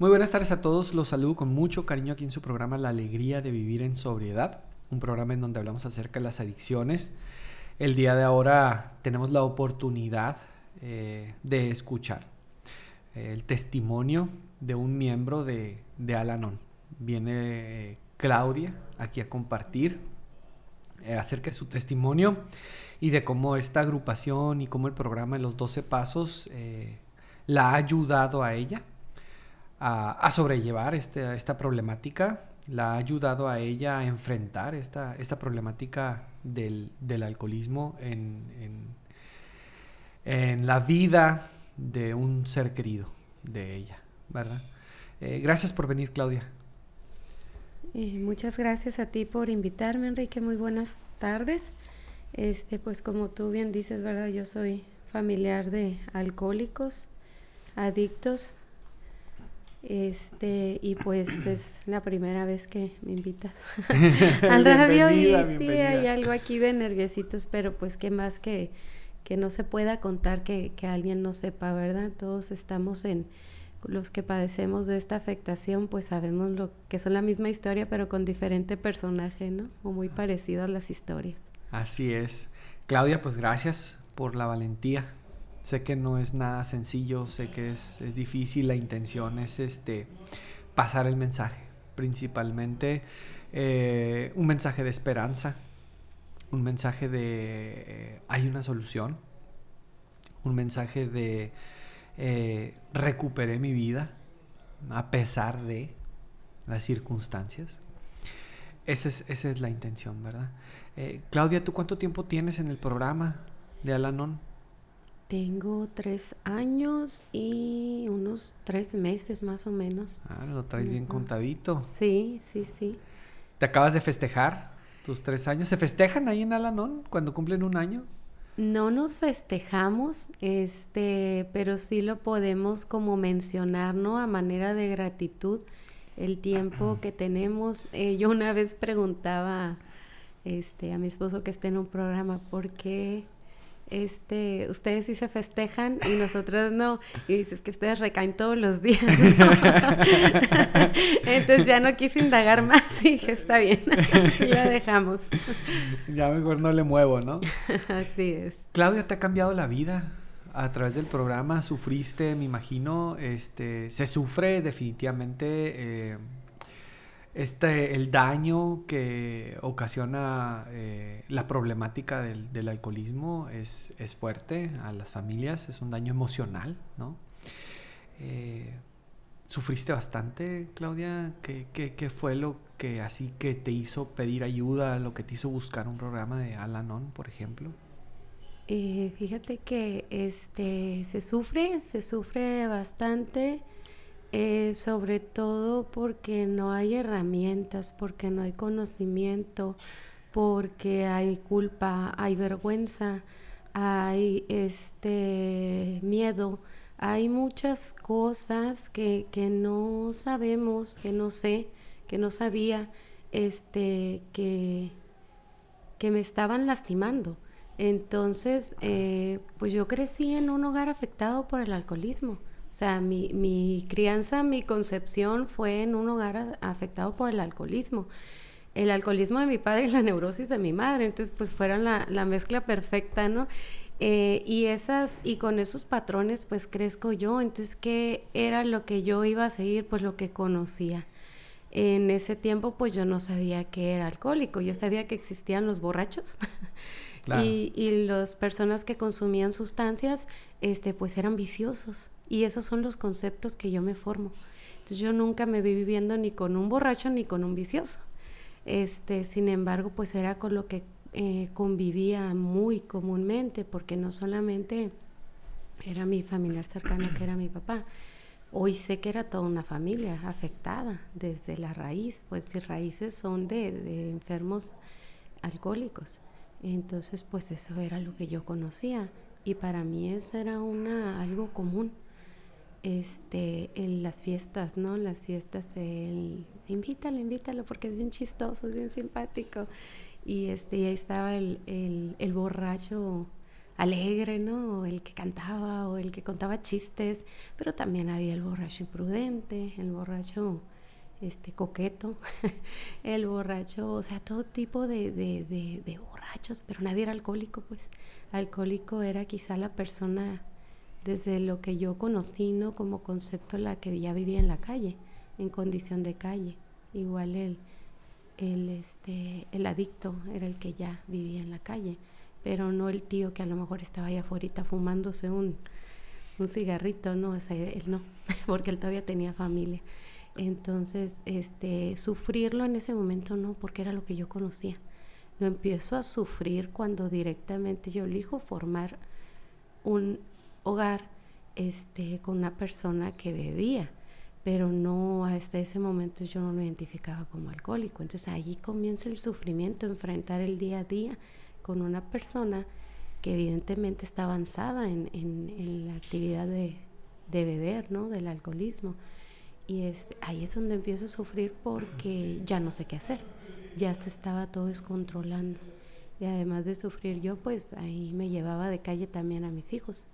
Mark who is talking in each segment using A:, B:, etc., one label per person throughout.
A: Muy buenas tardes a todos, los saludo con mucho cariño aquí en su programa La Alegría de Vivir en Sobriedad, un programa en donde hablamos acerca de las adicciones. El día de ahora tenemos la oportunidad eh, de escuchar eh, el testimonio de un miembro de, de Alanon. Viene eh, Claudia aquí a compartir acerca de su testimonio y de cómo esta agrupación y cómo el programa de los 12 pasos la ha ayudado a ella a, sobrellevar este, esta problemática, la ha ayudado a ella a enfrentar esta, esta problemática del, alcoholismo en, en, la vida de un ser querido de ella, ¿verdad? Eh, gracias por venir, Claudia.
B: Muchas gracias a ti por invitarme, Enrique. Muy buenas tardes. Este, pues como tú bien dices, ¿verdad? Yo soy familiar de alcohólicos, adictos este, y pues es la primera vez que me invitas al radio y sí hay algo aquí de nerviositos, pero pues que más que, que no se pueda contar que, que alguien no sepa, ¿verdad? Todos estamos en, los que padecemos de esta afectación, pues sabemos lo que son la misma historia, pero con diferente personaje, ¿no? O muy parecidas las historias.
A: Así es. Claudia, pues gracias por la valentía Sé que no es nada sencillo, sé que es, difícil, la intención es este, pasar el mensaje, principalmente eh, un mensaje de esperanza, un mensaje de eh, hay una solución, un mensaje de eh, recuperé mi vida a pesar de las circunstancias. Esa es, esa es la intención, ¿verdad? Claudia, ¿tú cuánto tiempo tienes en el programa de Alanon?
B: Tengo tres años y unos tres meses más o menos.
A: Ah, lo traes bien contadito.
B: Sí, sí, sí.
A: ¿Te acabas de festejar tus tres años? ¿Se festejan ahí en Alanón cuando cumplen un año?
B: No nos festejamos, este, pero sí lo podemos como mencionar, ¿no? A manera de gratitud, el tiempo que tenemos. Eh, yo una vez preguntaba este, a mi esposo que esté en un programa, ¿por qué este, ustedes sí se festejan y nosotros no. Y dices que ustedes recaen todos los días. Entonces ya no quise indagar más y dije, está bien, ya dejamos.
A: Ya mejor no le muevo, ¿no?
B: Así es.
A: Claudia, ¿te ha cambiado la vida? A través del programa sufriste, me imagino, este, se sufre definitivamente eh, este, el daño que ocasiona eh, la problemática del, alcoholismo es, fuerte a las familias, es un daño emocional, ¿no? Eh, ¿Sufriste bastante, Claudia? ¿Qué, fue lo que así que te hizo pedir ayuda, lo que te hizo buscar un programa de Alanon, por ejemplo?
B: Eh, fíjate que este se sufre, se sufre bastante eh, sobre todo porque no hay herramientas, porque no hay conocimiento, porque hay culpa, hay vergüenza, hay este miedo, hay muchas cosas que, que no sabemos, que no sé, que no sabía, este, que, que me estaban lastimando. Entonces, eh, pues yo crecí en un hogar afectado por el alcoholismo. O sea, mi, mi crianza, mi concepción fue en un hogar afectado por el alcoholismo. El alcoholismo de mi padre y la neurosis de mi madre. Entonces, pues fueron la, la mezcla perfecta, ¿no? Eh, y esas, y con esos patrones, pues crezco yo. Entonces, ¿qué era lo que yo iba a seguir? Pues lo que conocía. En ese tiempo, pues yo no sabía que era alcohólico. Yo sabía que existían los borrachos. Y, y las personas que consumían sustancias, este, pues eran viciosos. Y esos son los conceptos que yo me formo. Entonces yo nunca me vi viviendo ni con un borracho ni con un vicioso. Este, sin embargo, pues era con lo que eh, convivía muy comúnmente, porque no solamente era mi familiar cercano, que era mi papá. Hoy sé que era toda una familia afectada desde la raíz, pues mis raíces son de, de enfermos alcohólicos. Entonces, pues eso era lo que yo conocía y para mí eso era una, algo común este, en las fiestas, ¿no? Las fiestas, el, invítalo, invítalo, porque es bien chistoso, es bien simpático. Y este, ahí estaba el, el, el borracho alegre, ¿no? El que cantaba o el que contaba chistes, pero también había el borracho imprudente, el borracho este coqueto, el borracho, o sea, todo tipo de, de, de, borrachos, pero nadie era alcohólico, pues. Alcohólico era quizá la persona, desde lo que yo conocí, ¿no? Como concepto, la que ya vivía en la calle, en condición de calle. Igual el, el, este, el adicto era el que ya vivía en la calle pero no el tío que a lo mejor estaba ahí afuera fumándose un, un cigarrito, no, él no, porque él todavía tenía familia. Entonces, este, sufrirlo en ese momento no, porque era lo que yo conocía. Lo empiezo a sufrir cuando directamente yo elijo formar un hogar este, con una persona que bebía, pero no hasta ese momento yo no lo identificaba como alcohólico. Entonces ahí comienza el sufrimiento, enfrentar el día a día con una persona que evidentemente está avanzada en, en, la actividad de, de, beber, ¿no? Del alcoholismo. Y este, ahí es donde empiezo a sufrir porque ya no sé qué hacer. Ya se estaba todo descontrolando. Y además de sufrir yo, pues ahí me llevaba de calle también a mis hijos.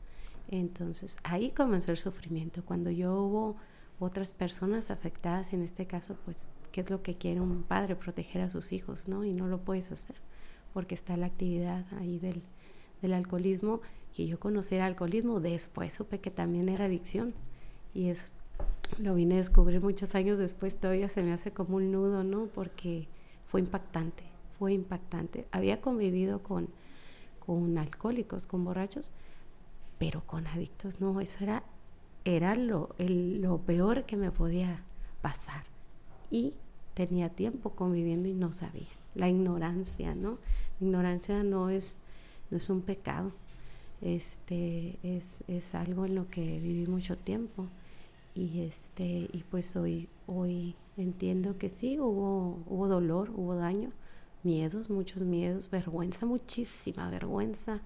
B: Entonces ahí comenzó el sufrimiento. Cuando yo hubo otras personas afectadas, en este caso, pues, ¿qué es lo que quiere un padre? Proteger a sus hijos, ¿no? Y no lo puedes hacer porque está la actividad ahí del, del alcoholismo, que yo conocí el alcoholismo, después supe que también era adicción y eso lo vine a descubrir muchos años después, todavía se me hace como un nudo, ¿no? Porque fue impactante, fue impactante. Había convivido con, con alcohólicos, con borrachos, pero con adictos no, eso era, era lo, lo peor que me podía pasar. Y tenía tiempo conviviendo y no sabía la ignorancia, ¿no? ignorancia no es, no es un pecado, este, es, es, algo en lo que viví mucho tiempo y, este, y pues hoy, hoy entiendo que sí, hubo, hubo dolor, hubo daño, miedos, muchos miedos, vergüenza, muchísima vergüenza,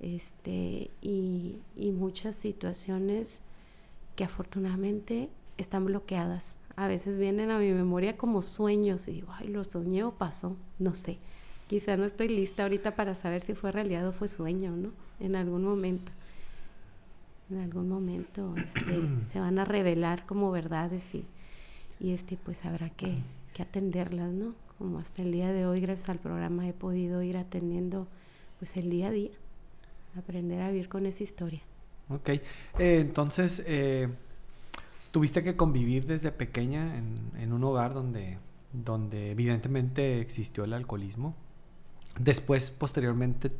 B: este, y, y muchas situaciones que afortunadamente están bloqueadas a veces vienen a mi memoria como sueños y digo, ay, lo soñé o pasó, no sé. Quizá no estoy lista ahorita para saber si fue realidad o fue sueño, ¿no? En algún momento. En algún momento este, se van a revelar como verdades y, y este, pues habrá que, que atenderlas, ¿no? Como hasta el día de hoy, gracias al programa, he podido ir atendiendo pues el día a día, aprender a vivir con esa historia.
A: Ok, eh, entonces eh, tuviste que convivir desde pequeña en, un hogar donde, donde evidentemente existió el alcoholismo. Después, posteriormente,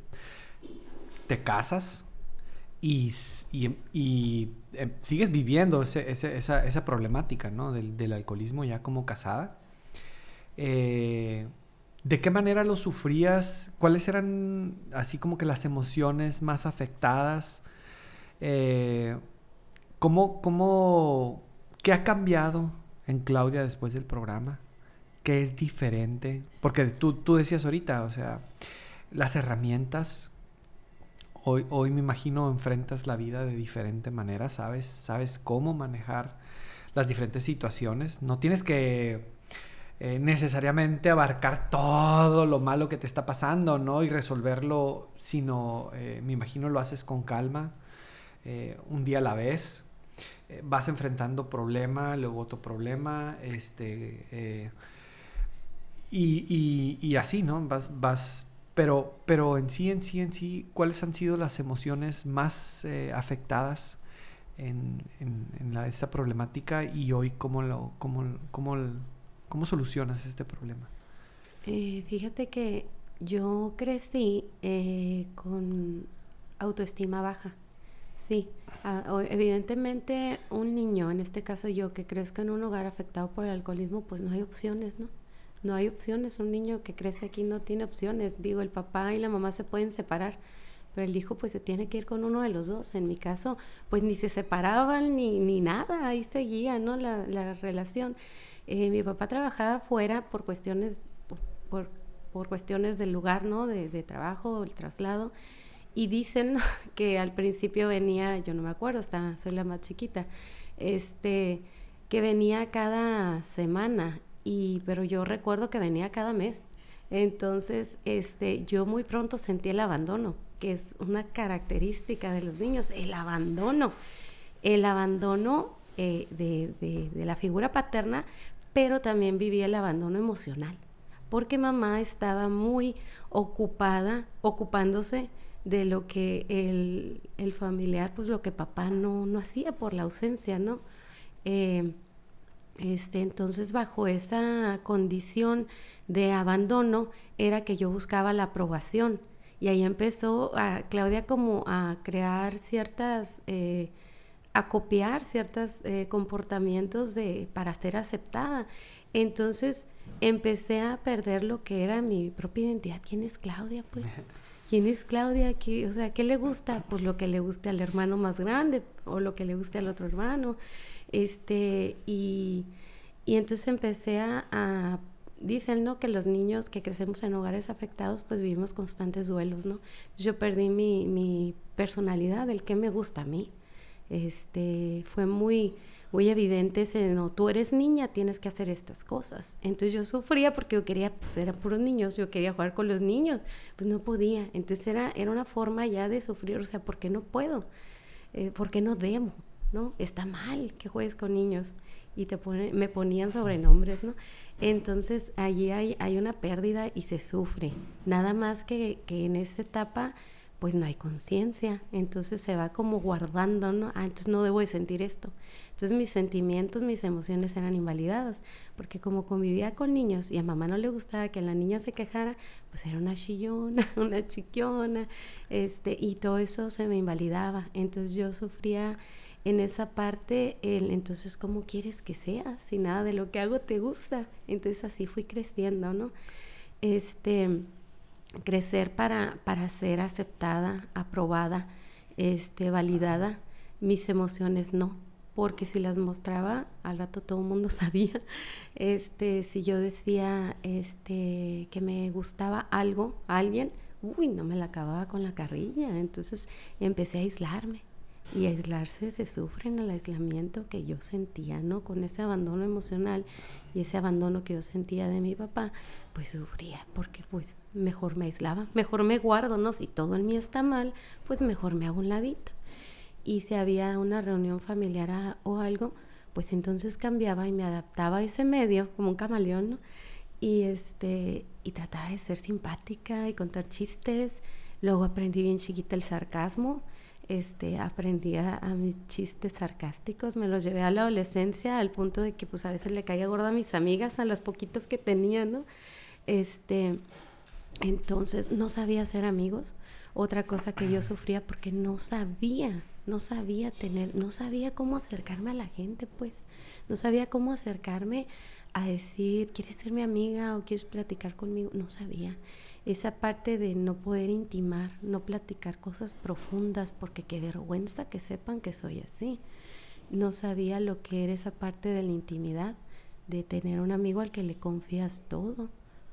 A: te casas y, em, sigues viviendo esa, problemática ¿no? del, alcoholismo ya como casada. Eh, ¿De qué manera lo sufrías? ¿Cuáles eran así como que las emociones más afectadas? Eh, ¿Cómo, cómo, qué ha cambiado en Claudia después del programa? ¿Qué es diferente? Porque tú, tú decías ahorita, o sea, las herramientas, hoy, hoy me imagino enfrentas la vida de diferente manera, ¿sabes? Sabes cómo manejar las diferentes situaciones. No tienes que eh, necesariamente abarcar todo lo malo que te está pasando, ¿no? Y resolverlo, sino, eh, me imagino, lo haces con calma, eh, un día a la vez, vas enfrentando problema, luego otro problema, este, eh, y, así, ¿no? Vas, vas, pero, pero en sí, en sí, en sí, ¿cuáles han sido las emociones más afectadas en, esta problemática y hoy cómo, lo, cómo, cómo, cómo solucionas este problema?
B: fíjate que yo crecí con autoestima baja. Sí, ah, evidentemente un niño, en este caso yo, que crezca en un hogar afectado por el alcoholismo, pues no hay opciones, ¿no? No hay opciones. Un niño que crece aquí no tiene opciones. Digo, el papá y la mamá se pueden separar, pero el hijo pues se tiene que ir con uno de los dos. En mi caso, pues ni se separaban ni, ni nada, ahí seguía, ¿no? La, la relación. Eh, mi papá trabajaba fuera por cuestiones, por, por, cuestiones del lugar, ¿no? De, de trabajo, el traslado. Y dicen que al principio venía, yo no me acuerdo, hasta soy la más chiquita, este, que venía cada semana, y, pero yo recuerdo que venía cada mes. Entonces, este, yo muy pronto sentí el abandono, que es una característica de los niños, el abandono. El abandono eh, de, de la figura paterna, pero también viví el abandono emocional, porque mamá estaba muy ocupada, ocupándose de lo que el, el familiar, pues lo que papá no, no hacía por la ausencia, ¿no? Eh, este, entonces, bajo esa condición de abandono, era que yo buscaba la aprobación. Y ahí empezó a, Claudia como a crear ciertas, eh, a copiar ciertos eh, comportamientos de, para ser aceptada. Entonces empecé a perder lo que era mi propia identidad. ¿Quién es Claudia? Pues ¿quién es Claudia aquí? O sea, ¿qué le gusta? Pues lo que le guste al hermano más grande o lo que le guste al otro hermano. Este, y, entonces empecé a, dicen, ¿no? Que los niños que crecemos en hogares afectados, pues vivimos constantes duelos, ¿no? Yo perdí mi, mi personalidad, el que me gusta a mí. Este, fue muy, muy evidentes en, no, tú eres niña, tienes que hacer estas cosas. Entonces yo sufría porque yo quería, pues eran puros niños, yo quería jugar con los niños, pues no podía. Entonces era, era una forma ya de sufrir, o sea, ¿por qué no puedo? Eh, ¿Por qué no debo? ¿No? Está mal que juegues con niños. Y te pone, me ponían sobrenombres, ¿no? Entonces allí hay, hay una pérdida y se sufre. Nada más que, que en esta etapa pues no hay conciencia, entonces se va como guardando, ¿no? Ah, entonces no debo de sentir esto. Entonces mis sentimientos, mis emociones eran invalidadas, porque como convivía con niños y a mamá no le gustaba que la niña se quejara, pues era una chillona, una chiquiona, este, y todo eso se me invalidaba. Entonces yo sufría en esa parte, el, entonces, ¿cómo quieres que sea? Si nada de lo que hago te gusta. Entonces así fui creciendo, ¿no? Este crecer para, para ser aceptada, aprobada, este, validada, mis emociones no, porque si las mostraba, al rato todo el mundo sabía. Este, si yo decía este, que me gustaba algo, alguien, uy, no me la acababa con la carrilla. Entonces empecé a aislarme. Y aislarse se sufre en el aislamiento que yo sentía, ¿no? Con ese abandono emocional y ese abandono que yo sentía de mi papá, pues sufría, porque pues mejor me aislaba, mejor me guardo, ¿no? Si todo en mí está mal, pues mejor me hago un ladito. Y si había una reunión familiar o algo, pues entonces cambiaba y me adaptaba a ese medio, como un camaleón, ¿no? Y, este, y trataba de ser simpática y contar chistes. Luego aprendí bien chiquita el sarcasmo este, aprendí a, mis chistes sarcásticos, me los llevé a la adolescencia al punto de que pues a veces le caía gorda a mis amigas, a las poquitas que tenía, ¿no? Este, entonces no sabía ser amigos. Otra cosa que yo sufría porque no sabía, no sabía tener, no sabía cómo acercarme a la gente, pues, no sabía cómo acercarme a decir, ¿quieres ser mi amiga o quieres platicar conmigo? No sabía esa parte de no poder intimar, no platicar cosas profundas, porque qué vergüenza que sepan que soy así. No sabía lo que era esa parte de la intimidad, de tener un amigo al que le confías todo,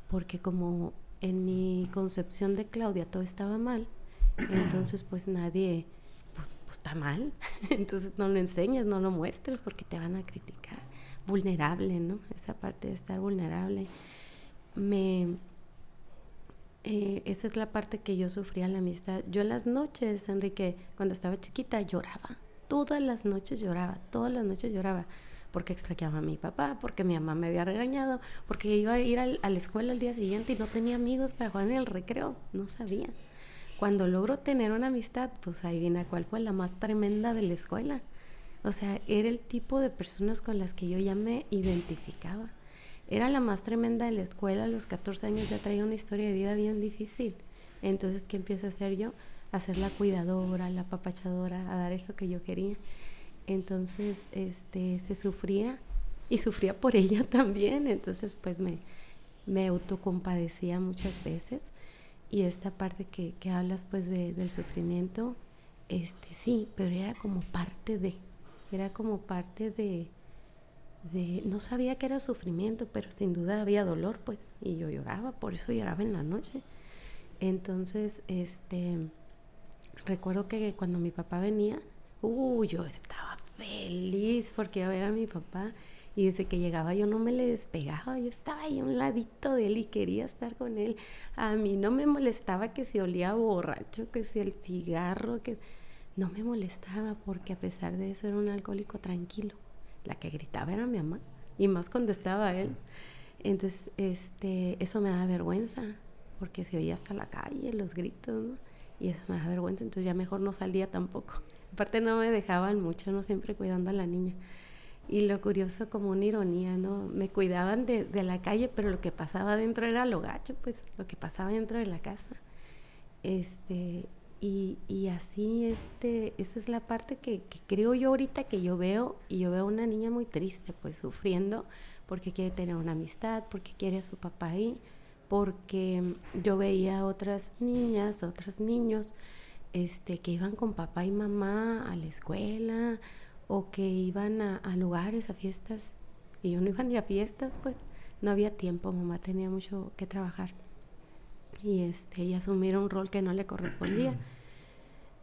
B: porque como en mi concepción de Claudia todo estaba mal, entonces pues nadie, pues, pues está mal, entonces no lo enseñas, no lo muestres porque te van a criticar. Vulnerable, ¿no? Esa parte de estar vulnerable. Me, eh, esa es la parte que yo sufría la amistad. Yo en las noches, Enrique, cuando estaba chiquita, lloraba. Todas las noches lloraba, todas las noches lloraba. Porque extrañaba a mi papá, porque mi mamá me había regañado, porque iba a ir a la escuela el día siguiente y no tenía amigos para jugar en el recreo. No sabía. Cuando logro tener una amistad, pues ahí viene cuál fue la más tremenda de la escuela. O sea, era el tipo de personas con las que yo ya me identificaba. Era la más tremenda de la escuela, a los 14 años ya traía una historia de vida bien difícil. Entonces, ¿qué empiezo a hacer yo? A ser la cuidadora, la papachadora, a dar eso que yo quería. Entonces, este, se sufría y sufría por ella también. Entonces, pues me, me autocompadecía muchas veces. Y esta parte que, que hablas, pues, de, del sufrimiento, este, sí, pero era como parte de, era como parte de, no sabía que era sufrimiento, pero sin duda había dolor, pues, y yo lloraba, por eso lloraba en la noche. Entonces, este, recuerdo que cuando mi papá venía, uh, yo estaba feliz porque iba a ver a mi papá. Y desde que llegaba yo no me le despegaba, yo estaba ahí a un ladito de él y quería estar con él. A mí no me molestaba que si olía borracho, que si el cigarro, que no me molestaba porque a pesar de eso era un alcohólico tranquilo. La que gritaba era mi mamá y más cuando estaba él. Entonces, este, eso me da vergüenza porque se oía hasta la calle los gritos, ¿no? Y eso me da vergüenza, entonces ya mejor no salía tampoco. Aparte no me dejaban mucho, no siempre cuidando a la niña. Y lo curioso, como una ironía, ¿no? Me cuidaban de, de, la calle, pero lo que pasaba dentro era lo gacho, pues, lo que pasaba dentro de la casa. Este, y, y así, este, esa es la parte que, creo yo ahorita que yo veo, y yo veo una niña muy triste, pues, sufriendo porque quiere tener una amistad, porque quiere a su papá ahí, porque yo veía otras niñas, otros niños, este, que iban con papá y mamá a la escuela, o que iban a, lugares, a fiestas, y yo no iba ni a fiestas, pues no había tiempo, mamá tenía mucho que trabajar. Y, este, y asumir un rol que no le correspondía.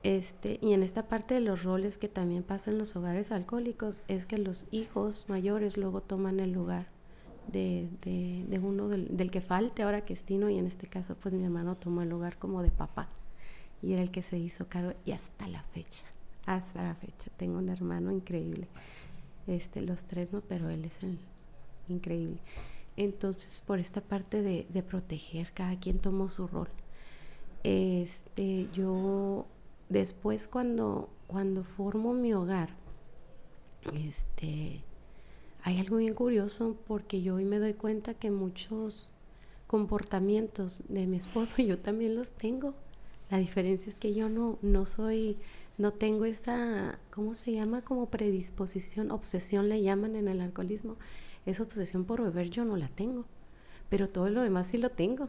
B: Este, y en esta parte de los roles que también pasa en los hogares alcohólicos es que los hijos mayores luego toman el lugar de, de, uno del, del, que falte ahora que es Tino y en este caso pues mi hermano tomó el lugar como de papá y era el que se hizo cargo y hasta la fecha hasta la fecha. Tengo un hermano increíble. Este, los tres no, pero él es el increíble. Entonces, por esta parte de, de proteger, cada quien tomó su rol. Este, yo después cuando, cuando formo mi hogar, este, hay algo bien curioso porque yo hoy me doy cuenta que muchos comportamientos de mi esposo yo también los tengo. La diferencia es que yo no, no soy no tengo esa, ¿cómo se llama? Como predisposición, obsesión le llaman en el alcoholismo. Esa obsesión por beber yo no la tengo, pero todo lo demás sí lo tengo.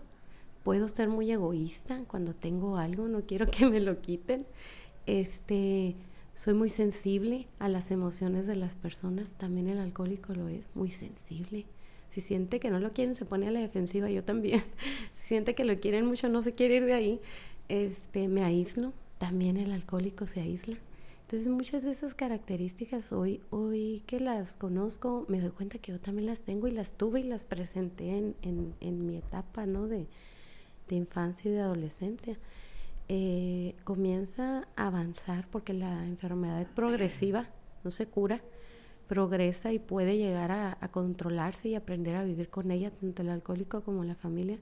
B: Puedo ser muy egoísta cuando tengo algo, no quiero que me lo quiten. Este, soy muy sensible a las emociones de las personas, también el alcohólico lo es, muy sensible. Si siente que no lo quieren, se pone a la defensiva, yo también. Si siente que lo quieren mucho, no se quiere ir de ahí, este, me aíslo, también el alcohólico se aísla. Entonces muchas de esas características hoy, hoy que las conozco, me doy cuenta que yo también las tengo y las tuve y las presenté en, en, en mi etapa ¿no? de, de, infancia y de adolescencia. Eh, comienza a avanzar porque la enfermedad es progresiva, no se cura, progresa y puede llegar a, a controlarse y aprender a vivir con ella, tanto el alcohólico como la familia.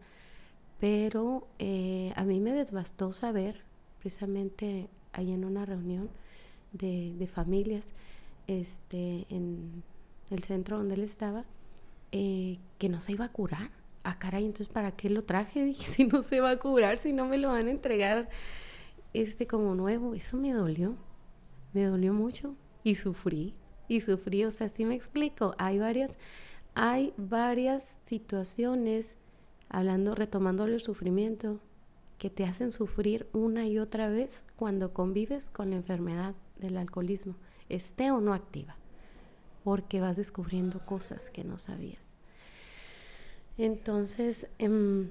B: Pero eh, a mí me desbastó saber precisamente ahí en una reunión de, familias este, en el centro donde él estaba, eh, que no se iba a curar. Ah, caray, entonces ¿para qué lo traje? Dije, si no se va a curar, si no me lo van a entregar este como nuevo. Eso me dolió, me dolió mucho y sufrí, y sufrí, o sea, sí me explico, hay varias, hay varias situaciones, hablando, retomando el sufrimiento, que te hacen sufrir una y otra vez cuando convives con la enfermedad del alcoholismo, esté o no activa, porque vas descubriendo cosas que no sabías. Entonces, em,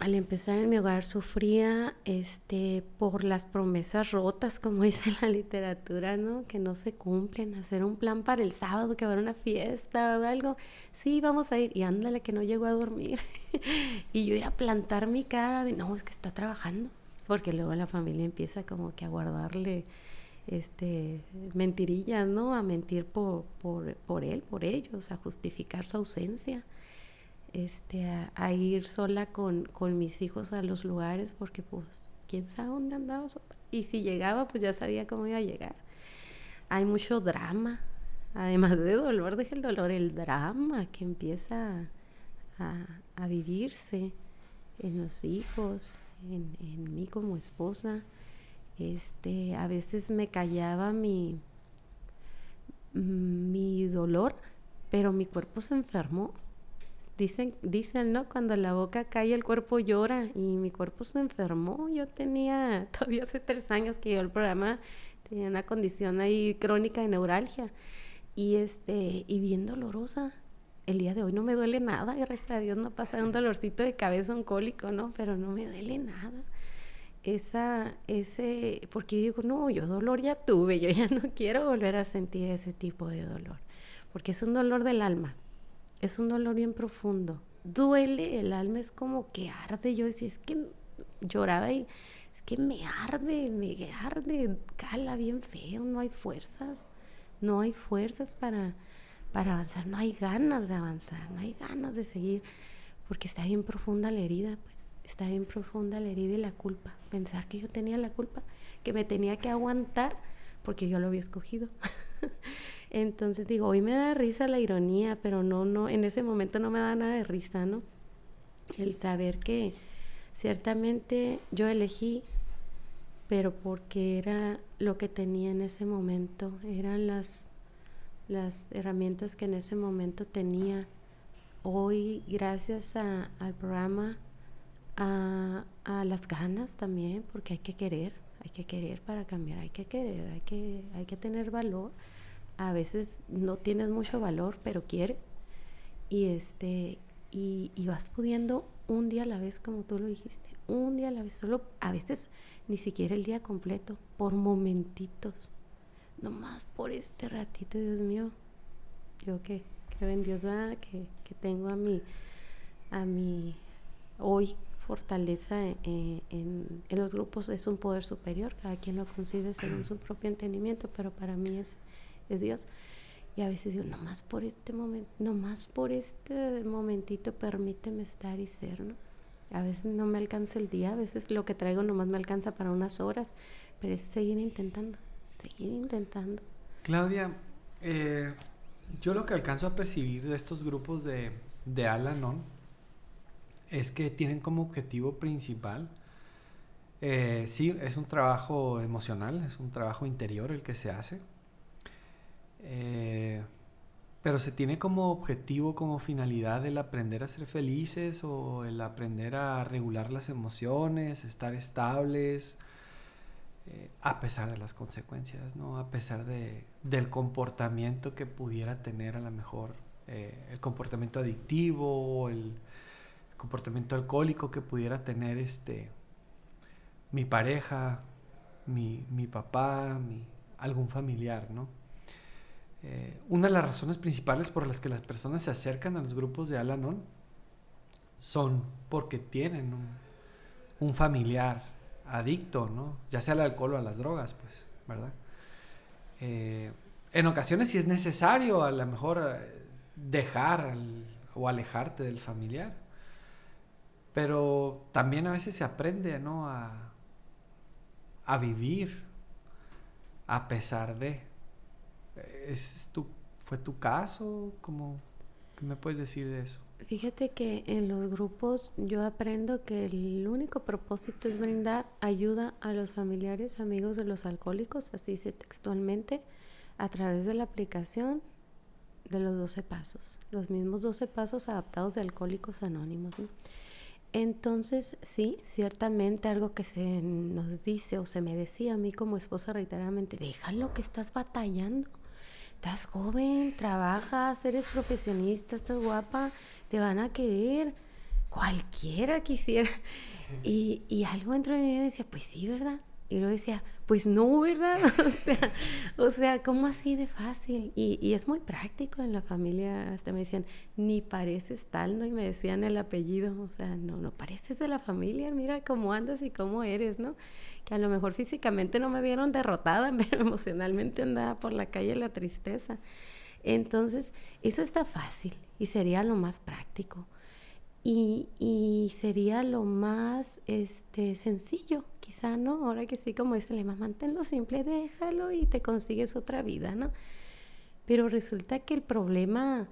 B: al empezar en mi hogar sufría este por las promesas rotas, como dice la literatura, ¿no? Que no se cumplen, hacer un plan para el sábado, que habrá una fiesta o algo. Sí, vamos a ir y ándale que no llego a dormir. y yo ir a plantar mi cara de, no, es que está trabajando, porque luego la familia empieza como que a guardarle este mentirillas, ¿no? A mentir por, por, por él, por ellos, a justificar su ausencia este, a, ir sola con, con, mis hijos a los lugares porque pues quién sabe dónde andaba. Y si llegaba pues ya sabía cómo iba a llegar. Hay mucho drama, además de dolor, deje el dolor, el drama que empieza a, a vivirse en los hijos, en, en, mí como esposa. Este, a veces me callaba mi, mi dolor, pero mi cuerpo se enfermó Dicen, dicen, ¿no? Cuando la boca cae, el cuerpo llora y mi cuerpo se enfermó. Yo tenía, todavía hace tres años que yo el programa, tenía una condición ahí crónica de neuralgia y, este, y bien dolorosa. El día de hoy no me duele nada, gracias a Dios no pasa un dolorcito de cabeza, un cólico, ¿no? Pero no me duele nada. esa, ese, porque yo digo, no, yo dolor ya tuve, yo ya no quiero volver a sentir ese tipo de dolor, porque es un dolor del alma, es un dolor bien profundo, duele el alma, es como que arde, yo decía, es que lloraba y es que me arde, me arde, cala bien feo, no hay fuerzas, no hay fuerzas para, para avanzar, no hay ganas de avanzar, no hay ganas de seguir, porque está bien profunda la herida, pues está bien profunda la herida y la culpa. Pensar que yo tenía la culpa, que me tenía que aguantar porque yo lo había escogido. Entonces digo, hoy me da risa la ironía, pero no, no, en ese momento no me da nada de risa, ¿no? El saber que ciertamente yo elegí, pero porque era lo que tenía en ese momento, eran las, las herramientas que en ese momento tenía. Hoy, gracias al programa, a, las ganas también, porque hay que querer, hay que querer para cambiar, hay que querer, hay que, hay que tener valor. A veces no tienes mucho valor, pero quieres. Y este, y, vas pudiendo un día a la vez, como tú lo dijiste, un día a la vez, solo a veces ni siquiera el día completo, por momentitos, nomás por este ratito, Dios mío, yo que creo en Dios, que, que tengo a mi, a mi hoy fortaleza en, en, los grupos es un poder superior, cada quien lo concibe según su propio entendimiento, pero para mí es, es Dios. Y a veces digo, nomás por este momento, nomás por este momentito permíteme estar y ser, ¿no? A veces no me alcanza el día, a veces lo que traigo nomás me alcanza para unas horas, pero es seguir intentando, seguir intentando.
A: Claudia, eh, yo lo que alcanzo a percibir de estos grupos de, de Alanon es que tienen como objetivo principal, eh, sí, es un trabajo emocional, es un trabajo interior el que se hace, eh, pero se tiene como objetivo, como finalidad el aprender a ser felices o el aprender a regular las emociones, estar estables, eh, a pesar de las consecuencias, ¿no? A pesar de, del comportamiento que pudiera tener a lo mejor el comportamiento adictivo, el, comportamiento alcohólico que pudiera tener este mi pareja, mi, mi papá, mi, algún familiar, ¿no? Eh, una de las razones principales por las que las personas se acercan a los grupos de Alanon son porque tienen un, familiar adicto, ¿no? Ya sea al alcohol o a las drogas, pues, ¿verdad? Eh, en ocasiones si es necesario a lo mejor eh, dejar o alejarte del familiar. Pero también a veces se aprende, ¿no? A, a vivir a pesar de. ¿Es tu, ¿Fue tu caso? ¿Cómo, ¿Qué me puedes decir de eso?
B: Fíjate que en los grupos yo aprendo que el único propósito es brindar ayuda a los familiares, amigos de los alcohólicos, así dice textualmente, a través de la aplicación de los 12 pasos, los mismos 12 pasos adaptados de Alcohólicos Anónimos. ¿no? Entonces, sí, ciertamente algo que se nos dice o se me decía a mí como esposa reiteradamente, déjalo que estás batallando. Estás joven, trabajas, eres profesionista, estás guapa, te van a querer. Cualquiera quisiera. Y, y algo dentro de mí me decía, pues sí, ¿verdad? Y luego decía, pues no, ¿verdad? O sea, o sea, ¿cómo así de fácil? Y, y, es muy práctico en la familia. Hasta me decían, ni pareces tal, ¿no? Y me decían el apellido. O sea, no, no pareces de la familia. Mira cómo andas y cómo eres, ¿no? Que a lo mejor físicamente no me vieron derrotada, pero emocionalmente andaba por la calle la tristeza. Entonces, eso está fácil y sería lo más práctico. Y, y, sería lo más este, sencillo, quizá, ¿no? Ahora que sí, como dice Lema, manténlo simple, déjalo y te consigues otra vida, ¿no? Pero resulta que el problema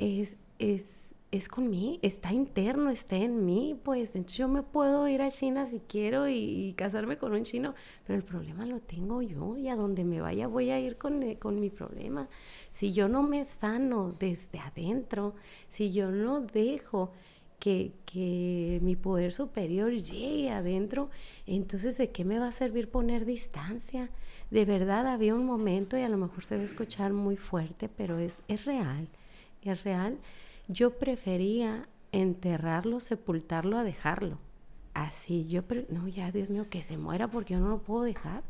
B: es, es, es con mí, está interno, está en mí, pues yo me puedo ir a China si quiero y, casarme con un chino, pero el problema lo tengo yo y a donde me vaya voy a ir con, eh, con mi problema. Si yo no me sano desde adentro, si yo no dejo que, mi poder superior llegue adentro, entonces ¿de qué me va a servir poner distancia? De verdad había un momento, y a lo mejor se va a escuchar muy fuerte, pero es, es real, es real. Yo prefería enterrarlo, sepultarlo, a dejarlo, así, yo, no, ya, Dios mío, que se muera porque yo no lo puedo dejar.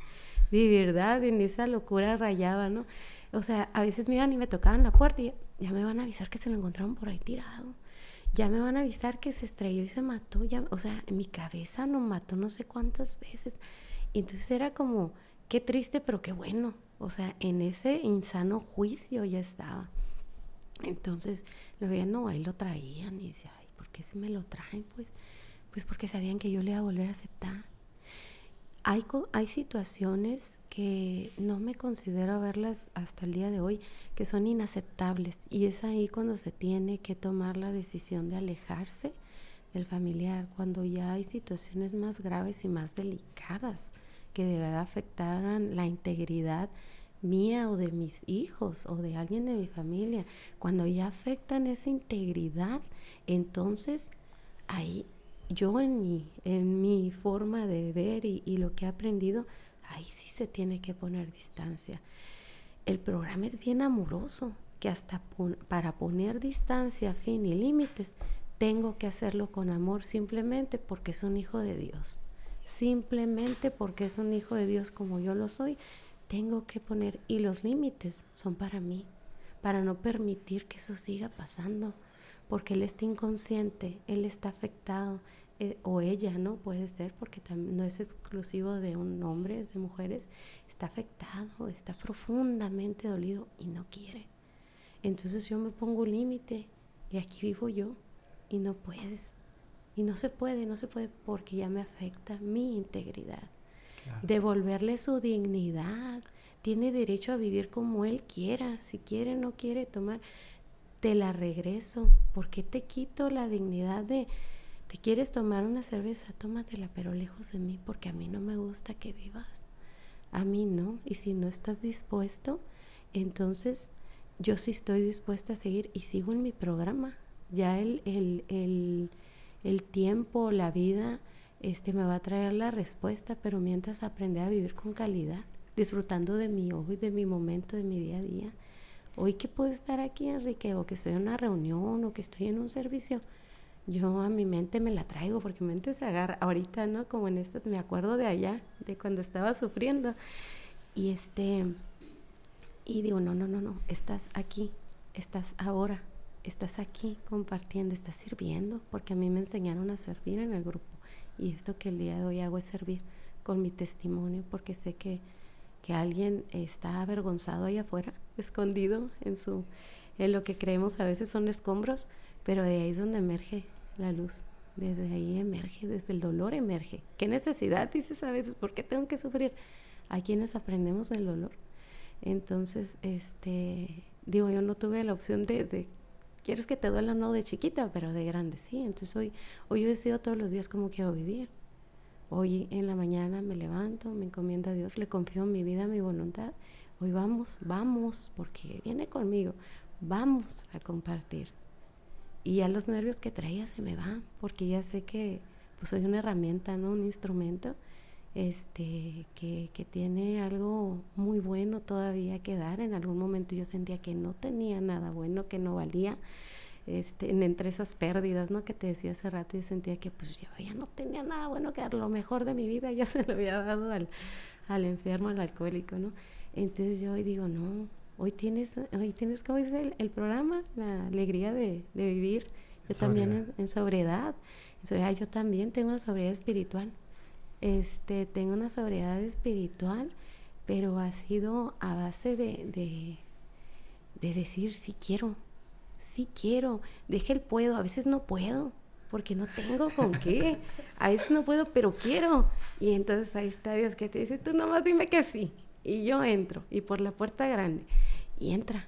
B: De verdad, en esa locura rayaba, ¿no? O sea, a veces me iban y me tocaban la puerta y ya me van a avisar que se lo encontraron por ahí tirado. Ya me van a avisar que se estrelló y se mató. Ya, o sea, en mi cabeza lo mató no sé cuántas veces. Y entonces era como, qué triste, pero qué bueno. O sea, en ese insano juicio ya estaba. Entonces lo veían, no, ahí lo traían y decía, ay, ¿por qué se me lo traen? Pues, pues porque sabían que yo le iba a volver a aceptar. Hay, hay situaciones que no me considero verlas hasta el día de hoy, que son inaceptables. Y es ahí cuando se tiene que tomar la decisión de alejarse del familiar, cuando ya hay situaciones más graves y más delicadas que de verdad afectaran la integridad mía o de mis hijos o de alguien de mi familia, cuando ya afectan esa integridad, entonces ahí yo en mi, en mi forma de ver y, lo que he aprendido, ahí sí se tiene que poner distancia. El programa es bien amoroso, que hasta para poner distancia, fin y límites, tengo que hacerlo con amor simplemente porque es un hijo de Dios. Simplemente porque es un hijo de Dios como yo lo soy tengo que poner, y los límites son para mí, para no permitir que eso siga pasando, porque él está inconsciente, él está afectado, eh, o ella, ¿no? Puede ser, porque no es exclusivo de un hombre, es de mujeres, está afectado, está profundamente dolido y no quiere. Entonces yo me pongo un límite y aquí vivo yo y no puedes. Y no se puede, no se puede porque ya me afecta mi integridad devolverle su dignidad. Tiene derecho a vivir como él quiera. Si quiere, no quiere tomar, te la regreso. ¿Por qué te quito la dignidad de, te quieres tomar una cerveza? Tómatela, pero lejos de mí, porque a mí no me gusta que vivas. A mí no. Y si no estás dispuesto, entonces yo sí estoy dispuesta a seguir y sigo en mi programa. Ya el, el, el, el tiempo, la vida este me va a traer la respuesta, pero mientras aprender a vivir con calidad, disfrutando de mi hoy, de mi momento, de mi día a día. Hoy que puedo estar aquí, Enrique, o que estoy en una reunión o que estoy en un servicio, yo a mi mente me la traigo porque mi mente se agarra ahorita, ¿no? Como en esto, me acuerdo de allá, de cuando estaba sufriendo. Y este, y digo, no, no, no, no, estás aquí, estás ahora, estás aquí compartiendo, estás sirviendo, porque a mí me enseñaron a servir en el grupo. Y esto que el día de hoy hago es servir con mi testimonio porque sé que, que alguien está avergonzado ahí afuera, escondido en, su, en lo que creemos a veces son escombros, pero de ahí es donde emerge la luz. Desde ahí emerge, desde el dolor emerge. ¿Qué necesidad dices a veces? ¿Por qué tengo que sufrir? Hay quienes aprendemos el dolor. Entonces, este, digo, yo no tuve la opción de, de quieres que te duela no de chiquita, pero de grande sí. Entonces hoy, hoy yo decido todos los días cómo quiero vivir. Hoy en la mañana me levanto, me encomiendo a Dios, le confío en mi vida, mi voluntad. Hoy vamos, vamos, porque viene conmigo, vamos a compartir. Y ya los nervios que traía se me van, porque ya sé que pues soy una herramienta, ¿no? Un instrumento este, que, que, tiene algo muy bueno todavía que dar. En algún momento yo sentía que no tenía nada bueno, que no valía. Este, entre esas pérdidas, ¿no? Que te decía hace rato, y sentía que pues yo ya no tenía nada bueno que dar, lo mejor de mi vida ya se lo había dado al, al enfermo, al alcohólico, ¿no? Entonces yo hoy digo, no, hoy tienes, hoy tienes, como dice el, programa? La alegría de, de vivir. Yo también en, en sobriedad. En sobriedad. Yo también tengo una sobriedad espiritual este, tengo una sobriedad espiritual, pero ha sido a base de, de, de decir si quiero, si quiero, deje el puedo, a veces no puedo, porque no tengo con qué, a veces no puedo, pero quiero. Y entonces ahí está Dios que te dice, tú nomás dime que sí. Y yo entro, y por la puerta grande, y entra,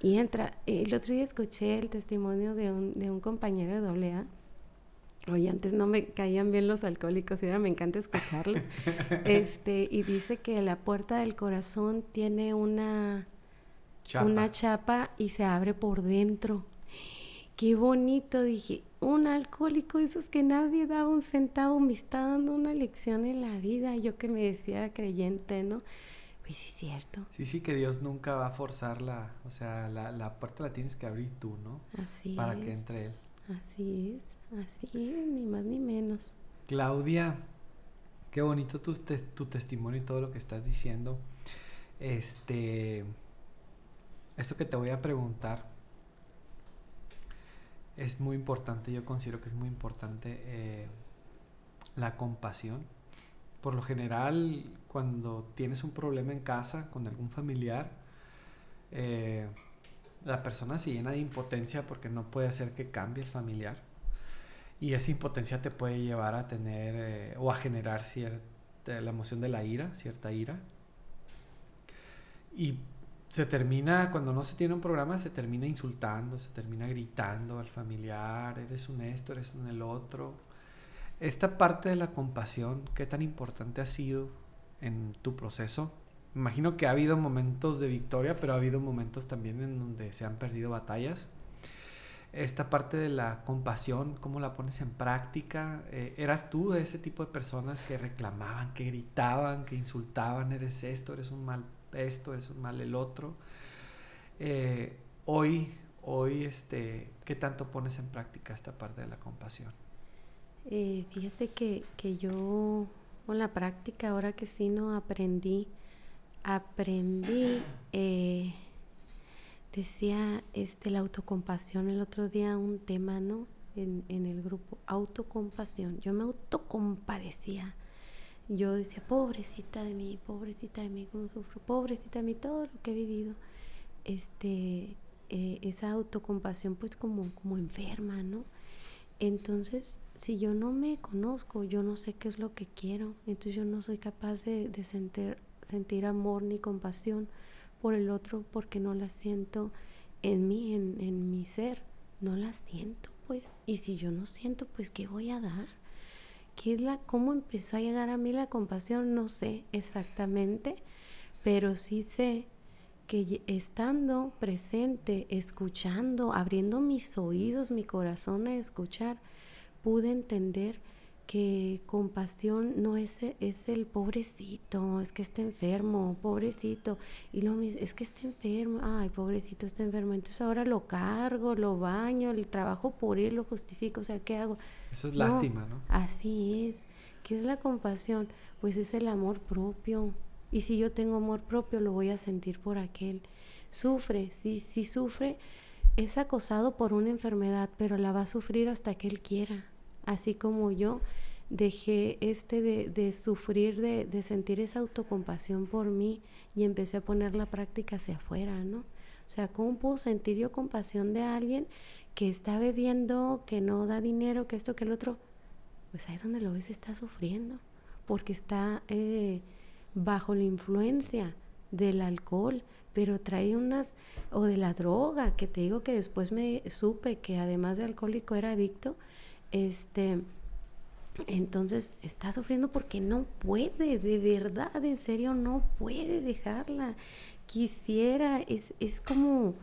B: y entra. El otro día escuché el testimonio de un, de un compañero de doble A Oye, antes no me caían bien los alcohólicos y ahora me encanta escucharlos. este, y dice que la puerta del corazón tiene una chapa. una chapa y se abre por dentro. Qué bonito, dije, un alcohólico, esos que nadie daba un centavo, me está dando una lección en la vida. Yo que me decía creyente, ¿no? Pues sí, es cierto.
A: Sí, sí, que Dios nunca va a forzar la, o sea, la, la puerta la tienes que abrir tú, ¿no?
B: Así
A: Para que entre Él.
B: Así es. Así, ni más ni menos.
A: Claudia, qué bonito tu, tu testimonio y todo lo que estás diciendo. Este, esto que te voy a preguntar es muy importante, yo considero que es muy importante eh, la compasión. Por lo general, cuando tienes un problema en casa con algún familiar, eh, la persona se llena de impotencia porque no puede hacer que cambie el familiar. Y esa impotencia te puede llevar a tener eh, o a generar cierta, la emoción de la ira, cierta ira. Y se termina, cuando no se tiene un programa, se termina insultando, se termina gritando al familiar, eres un esto, eres un el otro. Esta parte de la compasión, ¿qué tan importante ha sido en tu proceso? Imagino que ha habido momentos de victoria, pero ha habido momentos también en donde se han perdido batallas esta parte de la compasión, cómo la pones en práctica. Eh, ¿Eras tú de ese tipo de personas que reclamaban, que gritaban, que insultaban, eres esto, eres un mal esto, eres un mal el otro? Eh, hoy, hoy, este, ¿qué tanto pones en práctica esta parte de la compasión?
B: Eh, fíjate que, que yo con la práctica, ahora que sí no aprendí, aprendí Decía este, la autocompasión el otro día, un tema, ¿no? En, en el grupo, autocompasión. Yo me autocompadecía. Yo decía, pobrecita de mí, pobrecita de mí, cómo sufro, pobrecita de mí, todo lo que he vivido. Este, eh, esa autocompasión pues como, como enferma, ¿no? Entonces, si yo no me conozco, yo no sé qué es lo que quiero, entonces yo no soy capaz de, de sentir, sentir amor ni compasión por el otro porque no la siento en mí, en, mi ser. No la siento, pues. Y si yo no siento, pues, ¿qué voy a dar? ¿Qué es la, ¿Cómo empezó a llegar a mí la compasión? No sé exactamente, pero sí sé que estando presente, escuchando, abriendo mis oídos, mi corazón a escuchar, pude entender que compasión no es, es el pobrecito, es que está enfermo, pobrecito, y lo mismo, es que está enfermo, ay, pobrecito, está enfermo, entonces ahora lo cargo, lo baño, el trabajo por él, lo justifico, o sea, ¿qué hago?
A: Eso es lástima, ¿no?
B: Así es. ¿Qué es la compasión? Pues es el amor propio. Y si yo tengo amor propio, lo voy a sentir por aquel. Sufre, si, si sufre, es acosado por una enfermedad, pero la va a sufrir hasta que él quiera así como yo dejé este de, sufrir, de, sentir esa autocompasión por mí y empecé a poner la práctica hacia afuera, ¿no? O sea, ¿cómo puedo sentir yo compasión de alguien que está bebiendo, que no da dinero, que esto, que el otro? Pues ahí donde lo ves está sufriendo, porque está eh, bajo la influencia del alcohol, pero trae unas, o de la droga, que te digo que después me supe que además de alcohólico era adicto, este, entonces está sufriendo porque no puede, de verdad, en serio, no puede dejarla. Quisiera, es, es como,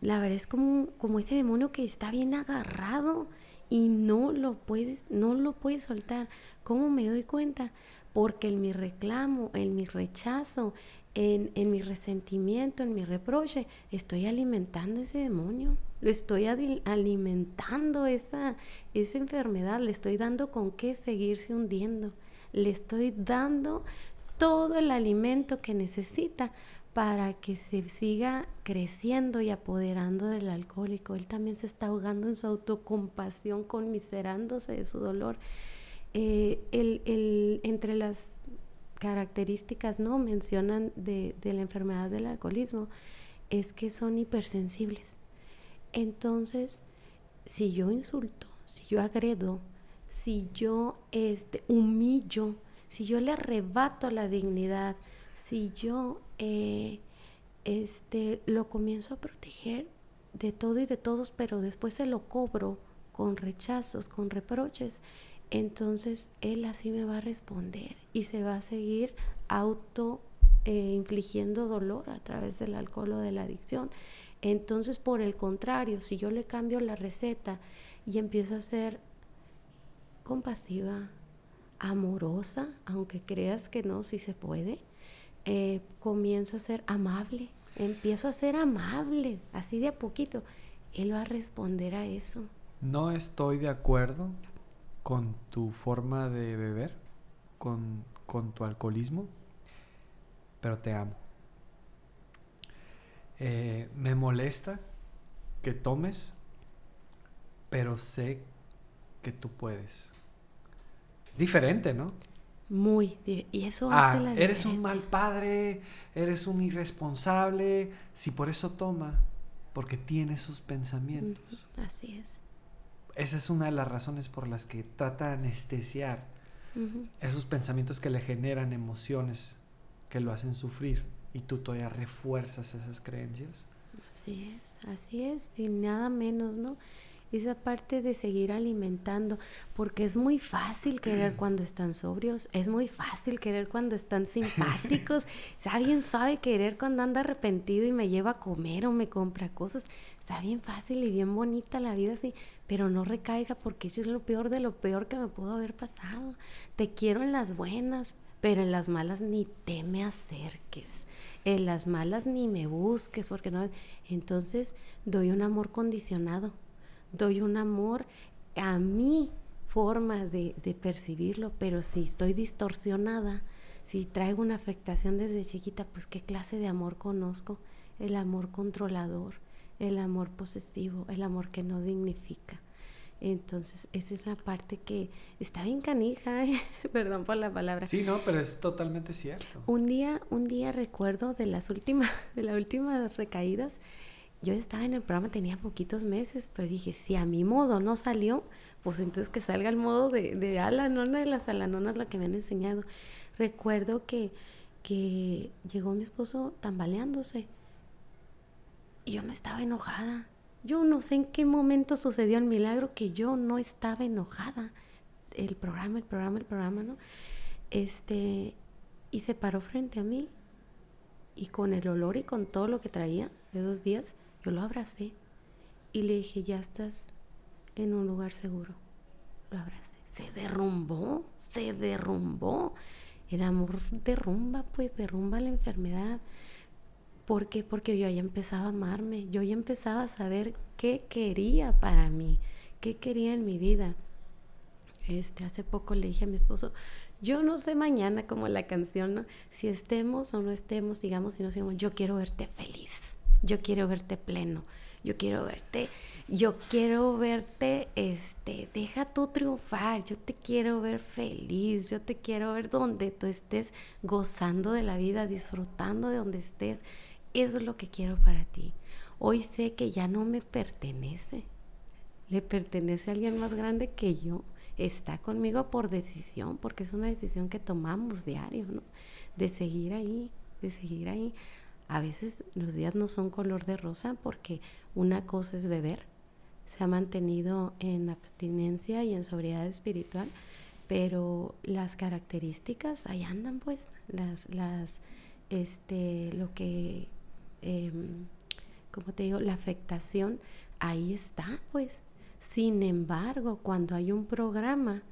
B: la verdad es como, como ese demonio que está bien agarrado y no lo puedes, no lo puedes soltar. ¿Cómo me doy cuenta? Porque en mi reclamo, en mi rechazo, en, en mi resentimiento, en mi reproche, estoy alimentando ese demonio lo estoy alimentando esa, esa enfermedad, le estoy dando con qué seguirse hundiendo, le estoy dando todo el alimento que necesita para que se siga creciendo y apoderando del alcohólico. Él también se está ahogando en su autocompasión, conmiserándose de su dolor. Eh, el, entre las características no mencionan de, de la enfermedad del alcoholismo es que son hipersensibles. Entonces, si yo insulto, si yo agredo, si yo este, humillo, si yo le arrebato la dignidad, si yo eh, este, lo comienzo a proteger de todo y de todos, pero después se lo cobro con rechazos, con reproches, entonces él así me va a responder y se va a seguir auto eh, infligiendo dolor a través del alcohol o de la adicción. Entonces, por el contrario, si yo le cambio la receta y empiezo a ser compasiva, amorosa, aunque creas que no, si se puede, eh, comienzo a ser amable, empiezo a ser amable, así de a poquito, él va a responder a eso.
A: No estoy de acuerdo con tu forma de beber, con, con tu alcoholismo, pero te amo. Eh, me molesta que tomes, pero sé que tú puedes. Diferente, ¿no?
B: Muy. Y eso
A: ah,
B: hace la
A: Eres un mal padre, eres un irresponsable. Si por eso toma, porque tiene sus pensamientos.
B: Así es.
A: Esa es una de las razones por las que trata de anestesiar esos pensamientos que le generan emociones que lo hacen sufrir y tú todavía refuerzas esas creencias.
B: Así es, así es, y nada menos, ¿no? esa parte de seguir alimentando, porque es muy fácil querer cuando están sobrios, es muy fácil querer cuando están simpáticos, está bien sabe querer cuando anda arrepentido y me lleva a comer o me compra cosas, está bien fácil y bien bonita la vida así, pero no recaiga porque eso es lo peor de lo peor que me pudo haber pasado. Te quiero en las buenas, pero en las malas ni te me acerques. En las malas ni me busques porque no. Entonces doy un amor condicionado doy un amor a mi forma de, percibirlo, pero si estoy distorsionada, si traigo una afectación desde chiquita, pues qué clase de amor conozco, el amor controlador, el amor posesivo, el amor que no dignifica. Entonces, esa es la parte que está bien canija, ¿eh? perdón por la palabra.
A: Sí, no, pero es totalmente cierto.
B: Un día, un día recuerdo de las últimas, de las últimas recaídas, yo estaba en el programa, tenía poquitos meses, pero dije, si a mi modo no salió, pues entonces que salga el modo de, de Alanona, de las Alanonas, la que me han enseñado. Recuerdo que, que llegó mi esposo tambaleándose y yo no estaba enojada. Yo no sé en qué momento sucedió el milagro que yo no estaba enojada. El programa, el programa, el programa, ¿no? Este, y se paró frente a mí y con el olor y con todo lo que traía de dos días, yo lo abracé y le dije, ya estás en un lugar seguro. Lo abracé. Se derrumbó, se derrumbó. El amor derrumba, pues derrumba la enfermedad. ¿Por qué? Porque yo ya empezaba a amarme, yo ya empezaba a saber qué quería para mí, qué quería en mi vida. Este, hace poco le dije a mi esposo, yo no sé mañana como la canción, ¿no? si estemos o no estemos, digamos, y no sigamos, yo quiero verte feliz yo quiero verte pleno, yo quiero verte, yo quiero verte, este, deja tú triunfar, yo te quiero ver feliz, yo te quiero ver donde tú estés gozando de la vida, disfrutando de donde estés. Eso es lo que quiero para ti. Hoy sé que ya no me pertenece, le pertenece a alguien más grande que yo. Está conmigo por decisión, porque es una decisión que tomamos diario, ¿no? De seguir ahí, de seguir ahí a veces los días no son color de rosa porque una cosa es beber, se ha mantenido en abstinencia y en sobriedad espiritual, pero las características ahí andan pues, las, las, este, lo que, em, como te digo, la afectación ahí está pues. Sin embargo, cuando hay un programa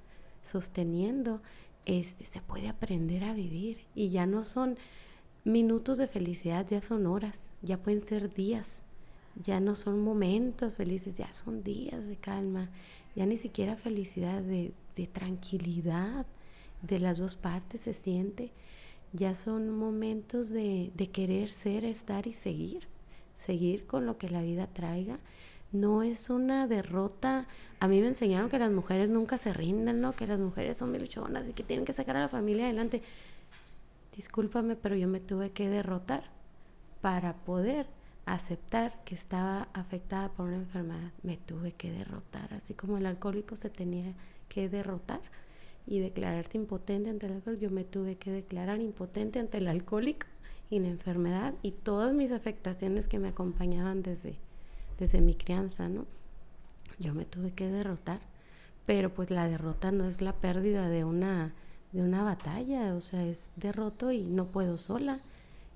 B: sosteniendo, este, se puede aprender a vivir. Y ya no son minutos de felicidad ya son horas, ya pueden ser días, ya no son momentos felices, ya son días de calma, ya ni siquiera felicidad, de, tranquilidad de las dos partes se siente, ya son momentos de, querer ser, estar y seguir, seguir con lo que la vida traiga. No es una derrota. A mí me enseñaron que las mujeres nunca se rinden, ¿no? Que las mujeres son luchonas y que tienen que sacar a la familia adelante discúlpame, pero yo me tuve que derrotar para poder aceptar que estaba afectada por una enfermedad. Me tuve que derrotar, así como el alcohólico se tenía que derrotar y declararse impotente ante el alcohol, yo me tuve que declarar impotente ante el alcohólico y la enfermedad y todas mis afectaciones que me acompañaban desde, desde mi crianza, ¿no? Yo me tuve que derrotar, pero pues la derrota no es la pérdida de una de una batalla, o sea, es derroto y no puedo sola.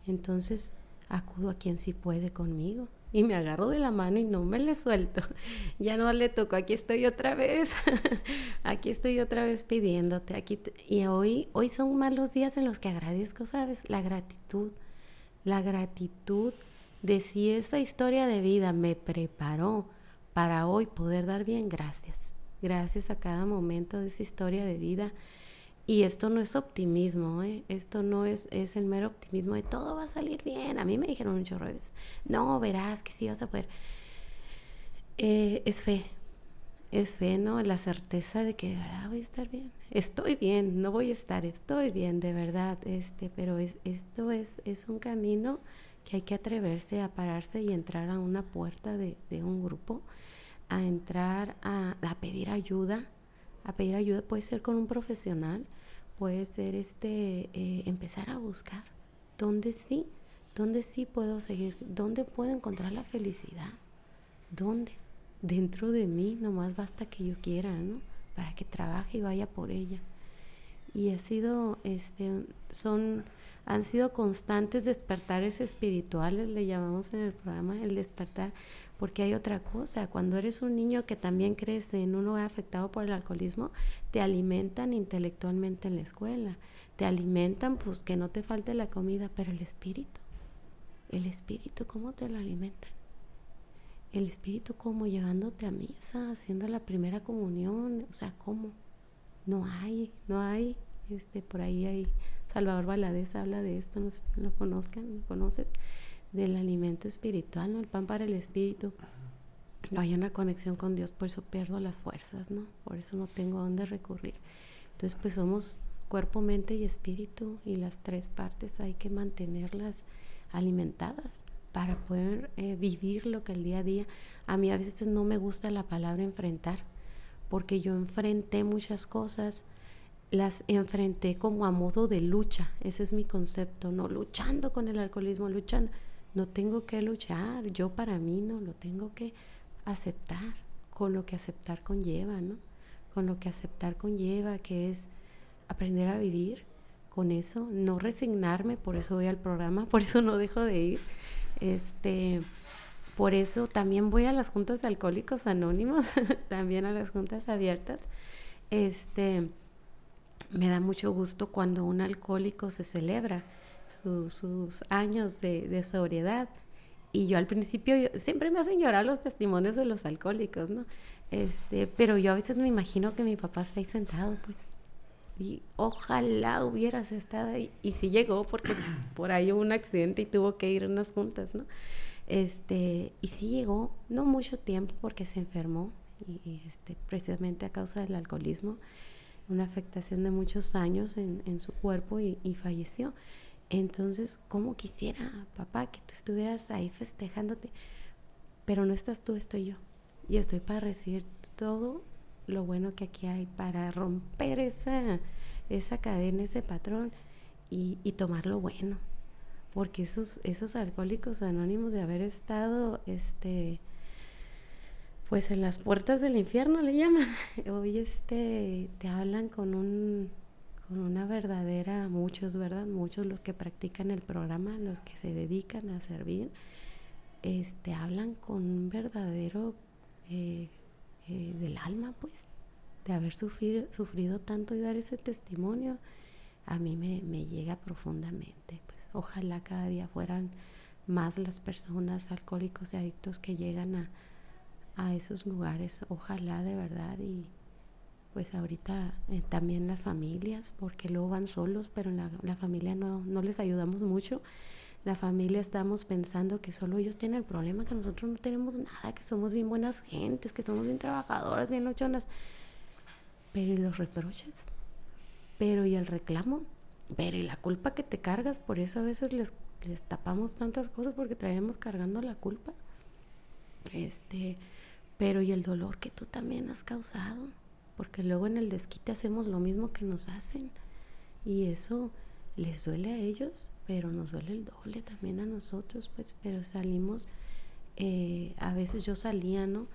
B: Entonces acudo a quien sí puede conmigo y me agarro de la mano y no me le suelto. Ya no le toco, aquí estoy otra vez. aquí estoy otra vez pidiéndote. Aquí y hoy hoy son malos días en los que agradezco, ¿sabes? La gratitud. La gratitud de si esta historia de vida me preparó para hoy poder dar bien, gracias. gracias a cada momento de esa historia de vida. Y esto no es optimismo, ¿eh? esto no es, es el mero optimismo de todo va a salir bien. A mí me dijeron un chorro no, verás que sí vas a poder. Eh, es fe, es fe, ¿no? La certeza de que de verdad voy a estar bien. Estoy bien, no voy a estar, estoy bien, de verdad, este, pero es, esto es, es un camino que hay que atreverse a pararse y entrar a una puerta de, un grupo, a entrar a, pedir ayuda, a pedir ayuda puede ser con un profesional, puede ser este, eh, empezar a buscar dónde sí, dónde sí puedo seguir, dónde puedo encontrar la felicidad, dónde, dentro de mí, nomás basta que yo quiera, ¿no? Para que trabaje y vaya por ella. Y ha sido, este, son han sido constantes despertares espirituales, le llamamos en el programa el despertar, porque hay otra cosa, cuando eres un niño que también crece en un hogar afectado por el alcoholismo, te alimentan intelectualmente en la escuela, te alimentan pues que no te falte la comida, pero el espíritu, el espíritu, ¿cómo te lo alimentan? El espíritu como llevándote a misa, haciendo la primera comunión, o sea, ¿cómo? No hay, no hay, este, por ahí hay Salvador Valadez habla de esto, no sé lo conozcan, lo conoces, del alimento espiritual, ¿no? El pan para el espíritu. No hay una conexión con Dios, por eso pierdo las fuerzas, ¿no? Por eso no tengo a dónde recurrir. Entonces, pues somos cuerpo, mente y espíritu y las tres partes hay que mantenerlas alimentadas para poder eh, vivir lo que el día a día. A mí a veces no me gusta la palabra enfrentar, porque yo enfrenté muchas cosas las enfrenté como a modo de lucha, ese es mi concepto, no luchando con el alcoholismo, luchando, no tengo que luchar, yo para mí no, lo tengo que aceptar, con lo que aceptar conlleva, ¿no? Con lo que aceptar conlleva, que es aprender a vivir con eso, no resignarme, por eso voy al programa, por eso no dejo de ir, este, por eso también voy a las juntas de alcohólicos anónimos, también a las juntas abiertas, este, me da mucho gusto cuando un alcohólico se celebra sus años de, sobriedad. Y yo al principio siempre me hacen llorar los testimonios de los alcohólicos, ¿no? Este, pero yo a veces me imagino que mi papá está ahí sentado, pues. Y ojalá hubieras estado ahí. Y sí llegó porque por ahí hubo un accidente y tuvo que ir unas juntas, ¿no? Este, y sí llegó, no mucho tiempo porque se enfermó, y, este, precisamente a causa del alcoholismo una afectación de muchos años en, su cuerpo y, falleció. Entonces, ¿cómo quisiera, papá, que tú estuvieras ahí festejándote? Pero no estás tú, estoy yo. Y estoy para recibir todo lo bueno que aquí hay, para romper esa, esa cadena, ese patrón y, y tomar lo bueno. Porque esos, esos alcohólicos anónimos de haber estado este, pues en las puertas del infierno le llaman. Hoy este te hablan con un con una verdadera, muchos, ¿verdad? Muchos los que practican el programa, los que se dedican a servir, este hablan con un verdadero eh, eh, del alma, pues, de haber sufrido, sufrido tanto y dar ese testimonio, a mí me, me llega profundamente. Pues ojalá cada día fueran más las personas alcohólicos y adictos que llegan a, a esos lugares, ojalá de verdad y pues ahorita eh, también las familias, porque luego van solos, pero la, la familia no, no les ayudamos mucho. La familia estamos pensando que solo ellos tienen el problema, que nosotros no tenemos nada, que somos bien buenas gentes, que somos bien trabajadoras, bien luchonas. Pero y los reproches, pero y el reclamo, pero y la culpa que te cargas, por eso a veces les, les tapamos tantas cosas porque traemos cargando la culpa. Este, pero y el dolor que tú también has causado, porque luego en el desquite hacemos lo mismo que nos hacen y eso les duele a ellos, pero nos duele el doble también a nosotros, pues, pero salimos, eh, a veces yo salía, ¿no?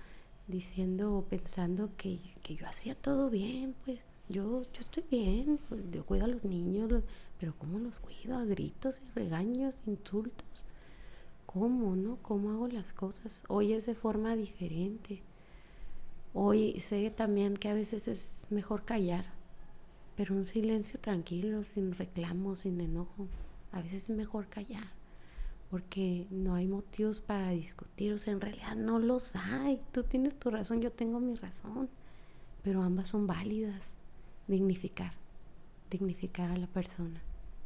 B: Diciendo o pensando que, que, yo hacía todo bien, pues, yo, yo estoy bien, pues, yo cuido a los niños, pero ¿cómo los cuido? A gritos y regaños, insultos cómo, ¿no? ¿Cómo hago las cosas? Hoy es de forma diferente. Hoy sé también que a veces es mejor callar, pero un silencio tranquilo, sin reclamo, sin enojo. A veces es mejor callar, porque no hay motivos para discutir, o sea, en realidad no los hay. Tú tienes tu razón, yo tengo mi razón, pero ambas son válidas. Dignificar, dignificar a la persona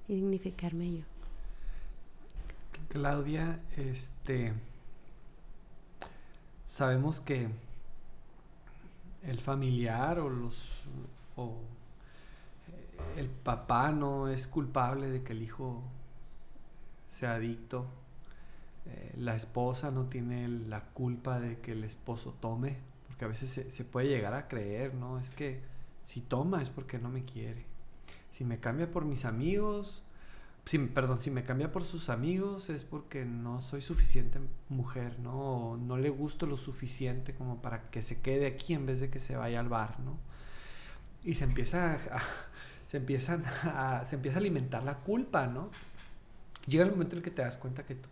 B: y dignificarme yo.
A: Claudia, este, sabemos que el familiar o los o el papá no es culpable de que el hijo sea adicto. Eh, la esposa no tiene la culpa de que el esposo tome, porque a veces se, se, puede llegar a creer, ¿no? Es que si toma es porque no me quiere. Si me cambia por mis amigos, si, perdón, si me cambia por sus amigos es porque no soy suficiente mujer, ¿no? O no le gusto lo suficiente como para que se quede aquí en vez de que se vaya al bar, ¿no? Y se empieza a, se empiezan se empieza a alimentar la culpa, ¿no? Llega el momento en que te das cuenta que tú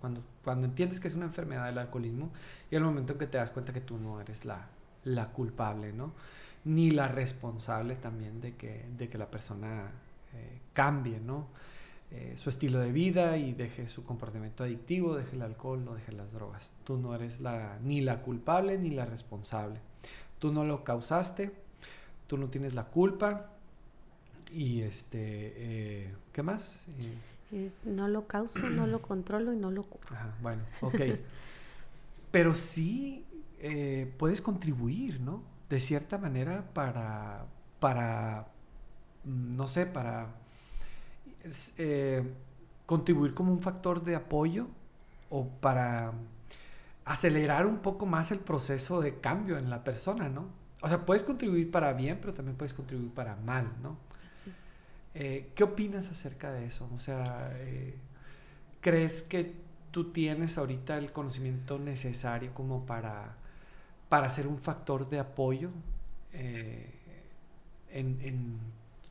A: cuando, cuando entiendes que es una enfermedad del alcoholismo, llega el momento en que te das cuenta que tú no eres la, la culpable, ¿no? Ni la responsable también de que, de que la persona eh, cambie, ¿no? Eh, su estilo de vida y deje su comportamiento adictivo, deje el alcohol o deje las drogas. Tú no eres la, ni la culpable ni la responsable. Tú no lo causaste, tú no tienes la culpa, y este, eh, ¿qué más?
B: Eh, es no lo causo, no lo controlo y no lo curo.
A: Ajá, bueno, ok. Pero sí puedes contribuir, ¿no? De cierta manera para, para mm, no sé, para contribuir como un factor de apoyo o para acelerar un poco más el proceso de cambio en la persona, ¿no? O sea, puedes contribuir para bien, pero también puedes contribuir para mal, ¿no? Eh, ¿Qué opinas acerca de eso? O sea, eh, ¿crees que tú tienes ahorita el conocimiento necesario como para, para ser un factor de apoyo eh, en,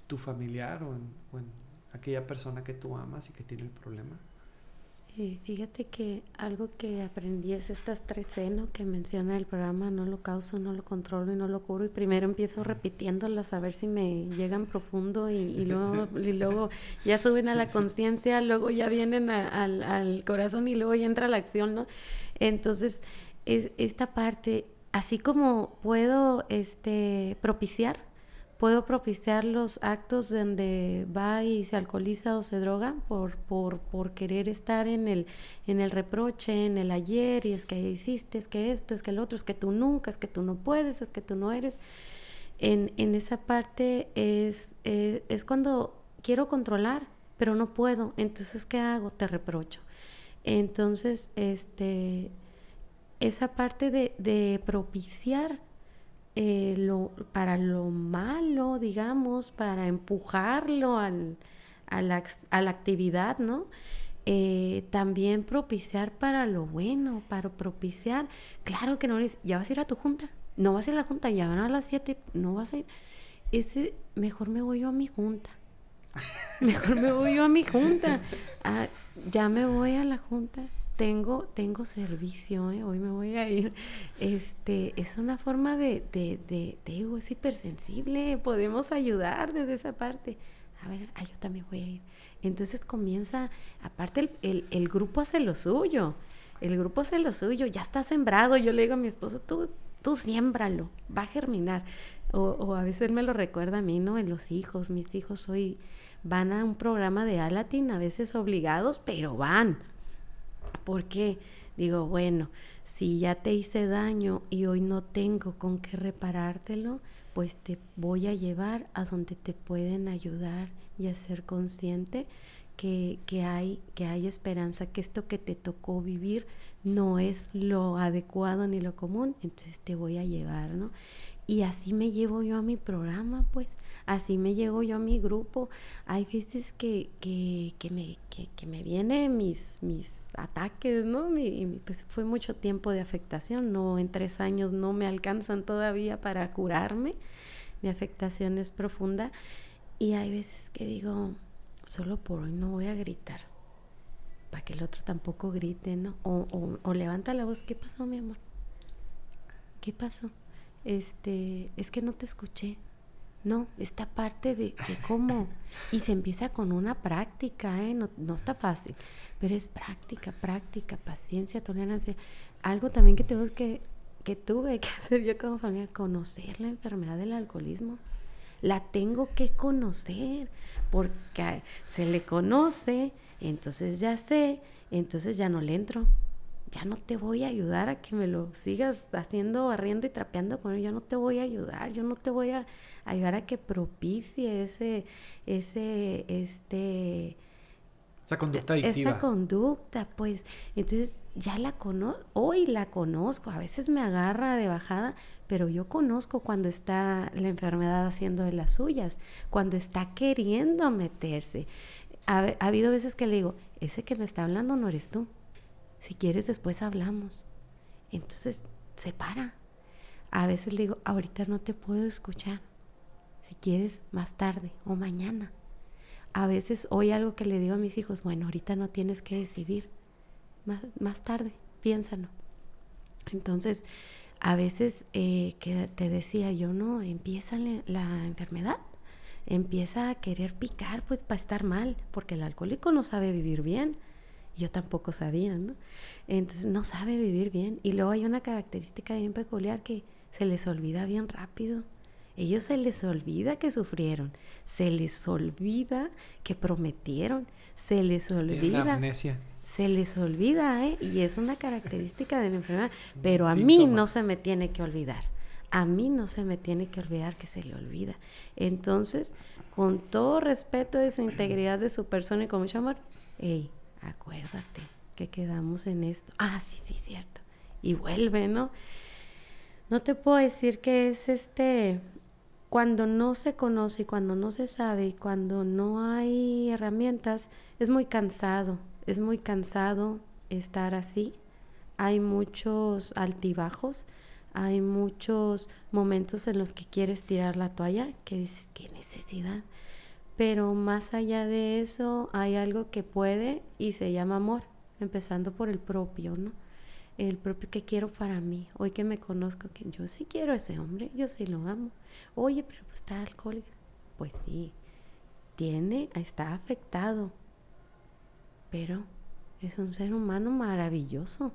A: tu familiar o en aquella persona que tú amas y que tiene el problema?
B: fíjate que algo que aprendí es estas tres C que menciona el programa, no lo causo, no lo controlo y no lo curo. Y primero empiezo repitiéndolas a ver si me llegan profundo y, luego, y luego ya suben a la conciencia, luego ya vienen al, al, corazón y luego ya entra la acción, ¿no? Entonces, es, esta parte, así como puedo este, propiciar, puedo propiciar los actos donde va y se alcoholiza o se droga por, por, por, querer estar en el, en el reproche, en el ayer, y es que hiciste, es que esto, es que el otro, es que tú nunca, es que tú no puedes, es que tú no eres. En, en esa parte es, eh, es cuando quiero controlar, pero no puedo. Entonces, ¿qué hago? Te reprocho. Entonces, este, esa parte de, de propiciar eh, lo, para lo malo, digamos, para empujarlo al, a, la, a, la, actividad, ¿no? Eh, también propiciar para lo bueno, para propiciar, claro que no eres, ya vas a ir a tu junta, no vas a ir a la junta, ya van a las 7, no vas a ir, ese, mejor me voy yo a mi junta, mejor me voy yo a mi junta, ah, ya me voy a la junta, tengo, tengo servicio, ¿eh? hoy me voy a ir. Este, es una forma de, de, de, digo, es hipersensible, podemos ayudar desde esa parte. A ver, ah, yo también voy a ir. Entonces comienza, aparte el, el, grupo hace lo suyo, el grupo hace lo suyo, ya está sembrado. Yo le digo a mi esposo, tú, tú siémbralo, va a germinar. O, o, a veces me lo recuerda a mí, ¿no? En los hijos, mis hijos hoy van a un programa de Alatin, a veces obligados, pero van porque digo, bueno, si ya te hice daño y hoy no tengo con qué reparártelo, pues te voy a llevar a donde te pueden ayudar y a ser consciente que, que, hay, que hay esperanza, que esto que te tocó vivir no es lo adecuado ni lo común, entonces te voy a llevar, ¿no? Y así me llevo yo a mi programa, pues, así me llevo yo a mi grupo. Hay veces que, que, que me, que, que, me vienen mis, mis ataques, ¿no? Y, pues fue mucho tiempo de afectación, no, en tres años no me alcanzan todavía para curarme. Mi afectación es profunda y hay veces que digo, solo por hoy no voy a gritar, para que el otro tampoco grite, ¿no? O, o, o levanta la voz, ¿qué pasó, mi amor? ¿Qué pasó? Este, es que no te escuché. No, esta parte de, cómo. Y se empieza con una práctica, ¿eh? No, no, está fácil, pero es práctica, práctica, paciencia, tolerancia. Algo también que tenemos que, que tuve que hacer yo como familia, conocer la enfermedad del alcoholismo. La tengo que conocer, porque se le conoce, entonces ya sé, entonces ya no le entro. Ya no te voy a ayudar a que me lo sigas haciendo, barriendo y trapeando con él. Yo no te voy a ayudar, yo no te voy a ayudar a que propicie ese, ese, este,
A: esa conducta adictiva.
B: Esa conducta, pues. Entonces ya la conozco, hoy la conozco. A veces me agarra de bajada, pero yo conozco cuando está la enfermedad haciendo de las suyas, cuando está queriendo meterse. Ha, ha habido veces que le digo, ese que me está hablando no eres tú. Si quieres, después hablamos. Entonces se para. A veces le digo, ahorita no te puedo escuchar. Si quieres, más tarde o mañana a veces hoy algo que le digo a mis hijos, bueno, ahorita no tienes que decidir, más, tarde, piénsalo. Entonces, a veces eh, que te decía yo, no, empieza la enfermedad, empieza a querer picar, pues para estar mal, porque el alcohólico no sabe vivir bien. Yo tampoco sabía, ¿no? Entonces no sabe vivir bien. Y luego hay una característica bien peculiar que se les olvida bien rápido. Ellos se les olvida que sufrieron, se les olvida que prometieron, se les olvida. Se les olvida, ¿eh? Y es una característica de la enfermedad. Pero a mí no se me tiene que olvidar. A mí no se me tiene que olvidar que se le olvida. Entonces, con todo respeto de su integridad de su persona y con mucho amor, hey, acuérdate que quedamos en esto. Ah, sí, sí, cierto. Y vuelve, ¿no? No te puedo decir que es este cuando no se conoce y cuando no se sabe y cuando no hay herramientas, es muy cansado, es muy cansado estar así. Hay muchos altibajos, hay muchos momentos en los que quieres tirar la toalla, que dices, qué necesidad. Pero más allá de eso, hay algo que puede y se llama amor, empezando por el propio, ¿no? el propio que quiero para mí. Hoy que me conozco, que yo sí quiero a ese hombre, yo sí lo amo. Oye, pero pues está alcohólico. Pues sí, tiene, está afectado. Pero es un ser humano maravilloso.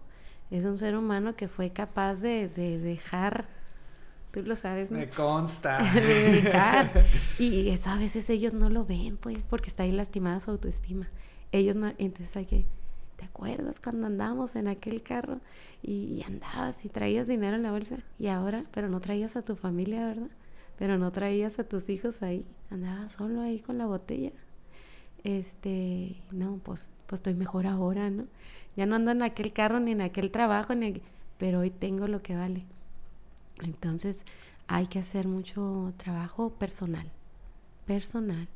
B: Es un ser humano que fue capaz de, dejar, tú lo sabes,
A: ¿no? Me consta.
B: Y eso a veces ellos no lo ven, pues, porque está ahí lastimada su autoestima. Ellos no, entonces hay que ¿te acuerdas cuando andábamos en aquel carro y, andabas y traías dinero en la bolsa? Y ahora, pero no traías a tu familia, ¿verdad? Pero no traías a tus hijos ahí, andabas solo ahí con la botella. Este, no, pues, pues estoy mejor ahora, ¿no? Ya no ando en aquel carro ni en aquel trabajo, ni pero hoy tengo lo que vale. Entonces, hay que hacer mucho trabajo personal, personal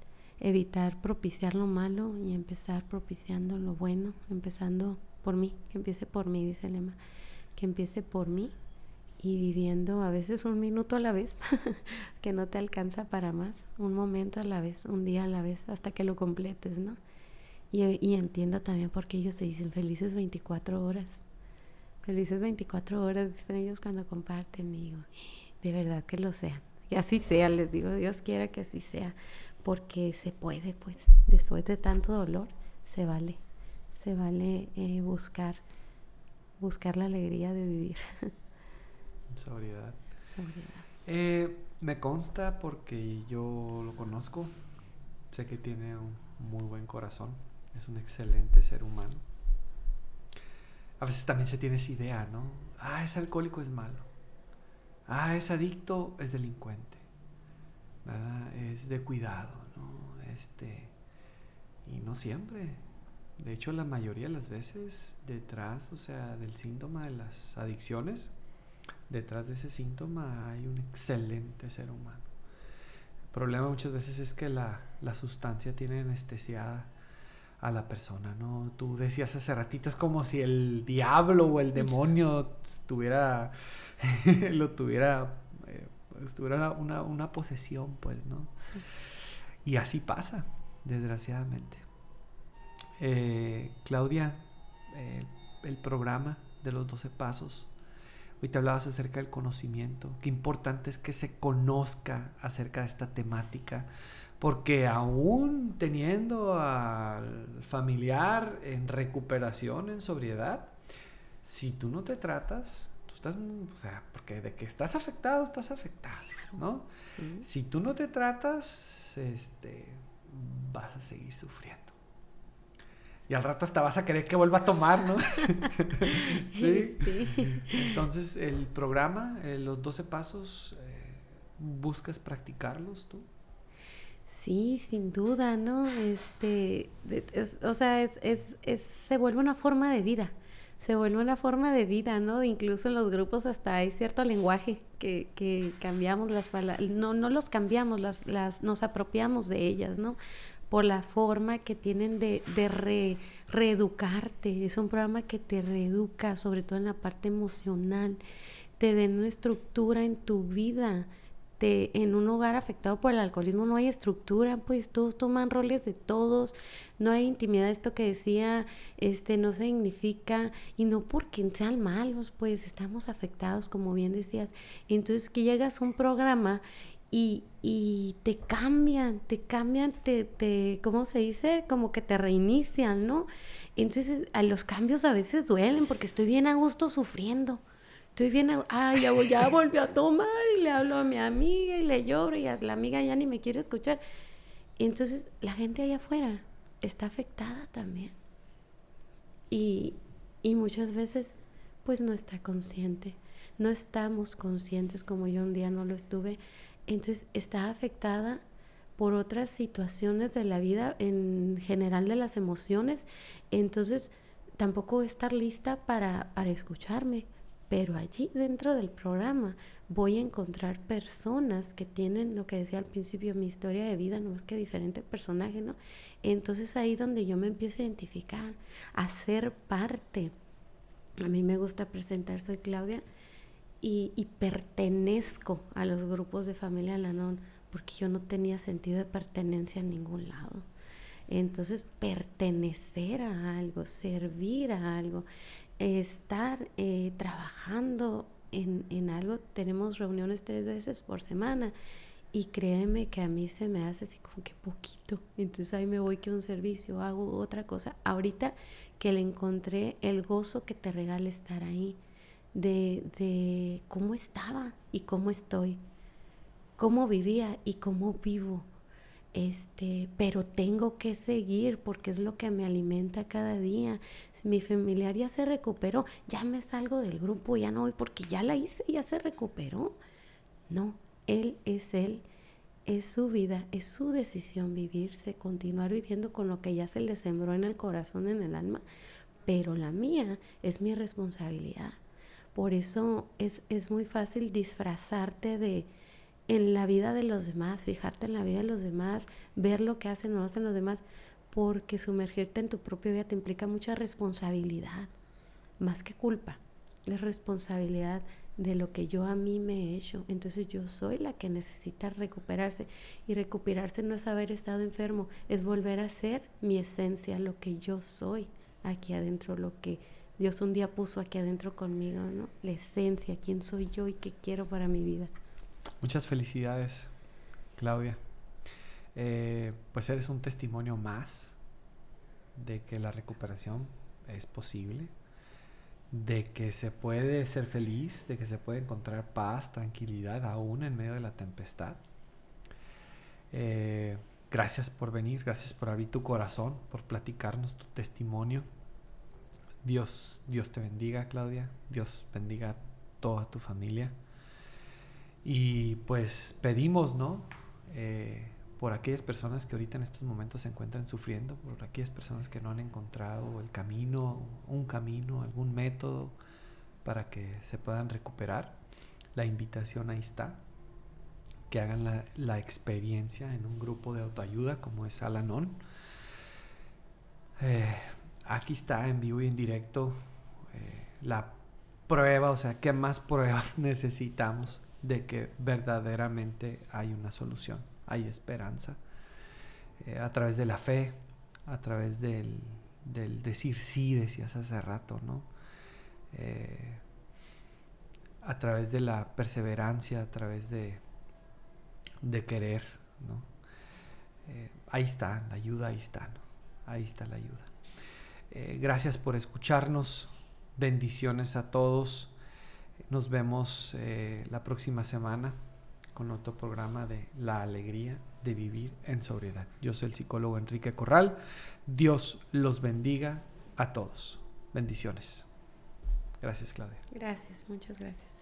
B: evitar propiciar lo malo y empezar propiciando lo bueno, empezando por mí, que empiece por mí, dice Lema, que empiece por mí y viviendo a veces un minuto a la vez, que no te alcanza para más, un momento a la vez, un día a la vez, hasta que lo completes, ¿no? Y, y entiendo también por qué ellos se dicen felices 24 horas. Felices 24 horas, dicen ellos cuando comparten, y digo, de verdad que lo sean. Y así sea, les digo, Dios quiera que así sea, porque se puede, pues, después de tanto dolor, se vale, se vale eh, buscar, buscar la alegría de vivir.
A: Sobriedad. Eh, me consta porque yo lo conozco, sé que tiene un muy buen corazón, es un excelente ser humano. A veces también se tiene esa idea, ¿no? Ah, ese alcohólico es malo. Ah, es adicto, es delincuente. ¿verdad? Es de cuidado, ¿no? Este, y no siempre. De hecho, la mayoría de las veces detrás, o sea, del síntoma de las adicciones, detrás de ese síntoma hay un excelente ser humano. El problema muchas veces es que la, la sustancia tiene anestesiada a la persona, ¿no? Tú decías hace ratito, es como si el diablo o el demonio estuviera, lo tuviera estuviera una, una posesión, pues, ¿no? Y así pasa, desgraciadamente. Eh, Claudia, eh, el programa de los 12 pasos, hoy te hablabas acerca del conocimiento, qué importante es que se conozca acerca de esta temática, porque aún teniendo al familiar en recuperación, en sobriedad, si tú no te tratas, estás, o sea, porque de que estás afectado, estás afectado, ¿no? Si tú no te tratas, este, vas a seguir sufriendo. Y al rato hasta vas a querer que vuelva a tomar, ¿no? ¿Sí? Entonces, el programa, eh, los 12 pasos, eh, ¿buscas practicarlos tú?
B: Sí, sin duda, ¿no? Este, o sea, es, es, es, se vuelve una forma de vida se vuelve una forma de vida, ¿no? Incluso en los grupos hasta hay cierto lenguaje que, que cambiamos las palabras, no, no los cambiamos, las, las, nos apropiamos de ellas, ¿no? Por la forma que tienen de, de reeducarte. Es un programa que te reeduca, sobre todo en la parte emocional, te den una estructura en tu vida en un hogar afectado por el alcoholismo no hay estructura, pues todos toman roles de todos, no hay intimidad, esto que decía, este no se significa, y no porque sean malos, pues estamos afectados, como bien decías. Entonces que llegas a un programa y, y, te cambian, te cambian, te, te, ¿cómo se dice? Como que te reinician, ¿no? Entonces a los cambios a veces duelen porque estoy bien a gusto sufriendo estoy bien, ay, ya, volvió a tomar y le hablo a mi amiga y le lloro y la amiga ya ni me quiere escuchar. entonces la gente allá afuera está afectada también. Y, y muchas veces pues no está consciente, no estamos conscientes como yo un día no lo estuve. Entonces está afectada por otras situaciones de la vida, en general de las emociones. Entonces tampoco estar lista para, para escucharme, pero allí dentro del programa voy a encontrar personas que tienen lo que decía al principio, mi historia de vida, no más que diferente personaje, ¿no? Entonces ahí donde yo me empiezo a identificar, a ser parte. A mí me gusta presentar, soy Claudia, y, y pertenezco a los grupos de familia Lanón, porque yo no tenía sentido de pertenencia en ningún lado. Entonces, pertenecer a algo, servir a algo, estar eh, trabajando en, en, algo, tenemos reuniones tres veces por semana y créeme que a mí se me hace así como que poquito. Entonces ahí me voy que un servicio, hago otra cosa. Ahorita que le encontré el gozo que te regala estar ahí, de, de cómo estaba y cómo estoy, cómo vivía y cómo vivo este, pero tengo que seguir porque es lo que me alimenta cada día. Mi familiar ya se recuperó, ya me salgo del grupo, ya no voy porque ya la hice, ya se recuperó. No, él es él, es su vida, es su decisión vivirse, continuar viviendo con lo que ya se le sembró en el corazón, en el alma, pero la mía es mi responsabilidad. Por eso es, es muy fácil disfrazarte de, en la vida de los demás, fijarte en la vida de los demás, ver lo que hacen o hacen los demás, porque sumergirte en tu propia vida te implica mucha responsabilidad, más que culpa, es responsabilidad de lo que yo a mí me he hecho. Entonces yo soy la que necesita recuperarse y recuperarse no es haber estado enfermo, es volver a ser mi esencia, lo que yo soy aquí adentro, lo que Dios un día puso aquí adentro conmigo, ¿no? La esencia, quién soy yo y qué quiero para mi vida.
A: Muchas felicidades, Claudia. Eh, pues eres un testimonio más de que la recuperación es posible, de que se puede ser feliz, de que se puede encontrar paz, tranquilidad aún en medio de la tempestad. Eh, gracias por venir, gracias por abrir tu corazón, por platicarnos tu testimonio. Dios, Dios te bendiga, Claudia. Dios bendiga a toda tu familia. Y pues pedimos, ¿no? Eh, por aquellas personas que ahorita en estos momentos se encuentran sufriendo, por aquellas personas que no han encontrado el camino, un camino, algún método para que se puedan recuperar. La invitación ahí está. Que hagan la, experiencia en un grupo de autoayuda como es Alanon. Eh, aquí está en vivo y en directo eh, la prueba, o sea, ¿qué más pruebas necesitamos de que verdaderamente hay una solución, hay esperanza. Eh, a través de la fe, a través del, decir sí, decías hace rato, ¿no? Eh, a través de la perseverancia, a través de, de querer, ¿no? Eh, ahí está, la ayuda ahí está, Ahí está la ayuda. gracias por escucharnos, bendiciones a todos. Nos vemos eh, la próxima semana con otro programa de La alegría de vivir en sobriedad. Yo soy el psicólogo Enrique Corral. Dios los bendiga a todos. Bendiciones. Gracias, Claudia.
B: Gracias, muchas gracias.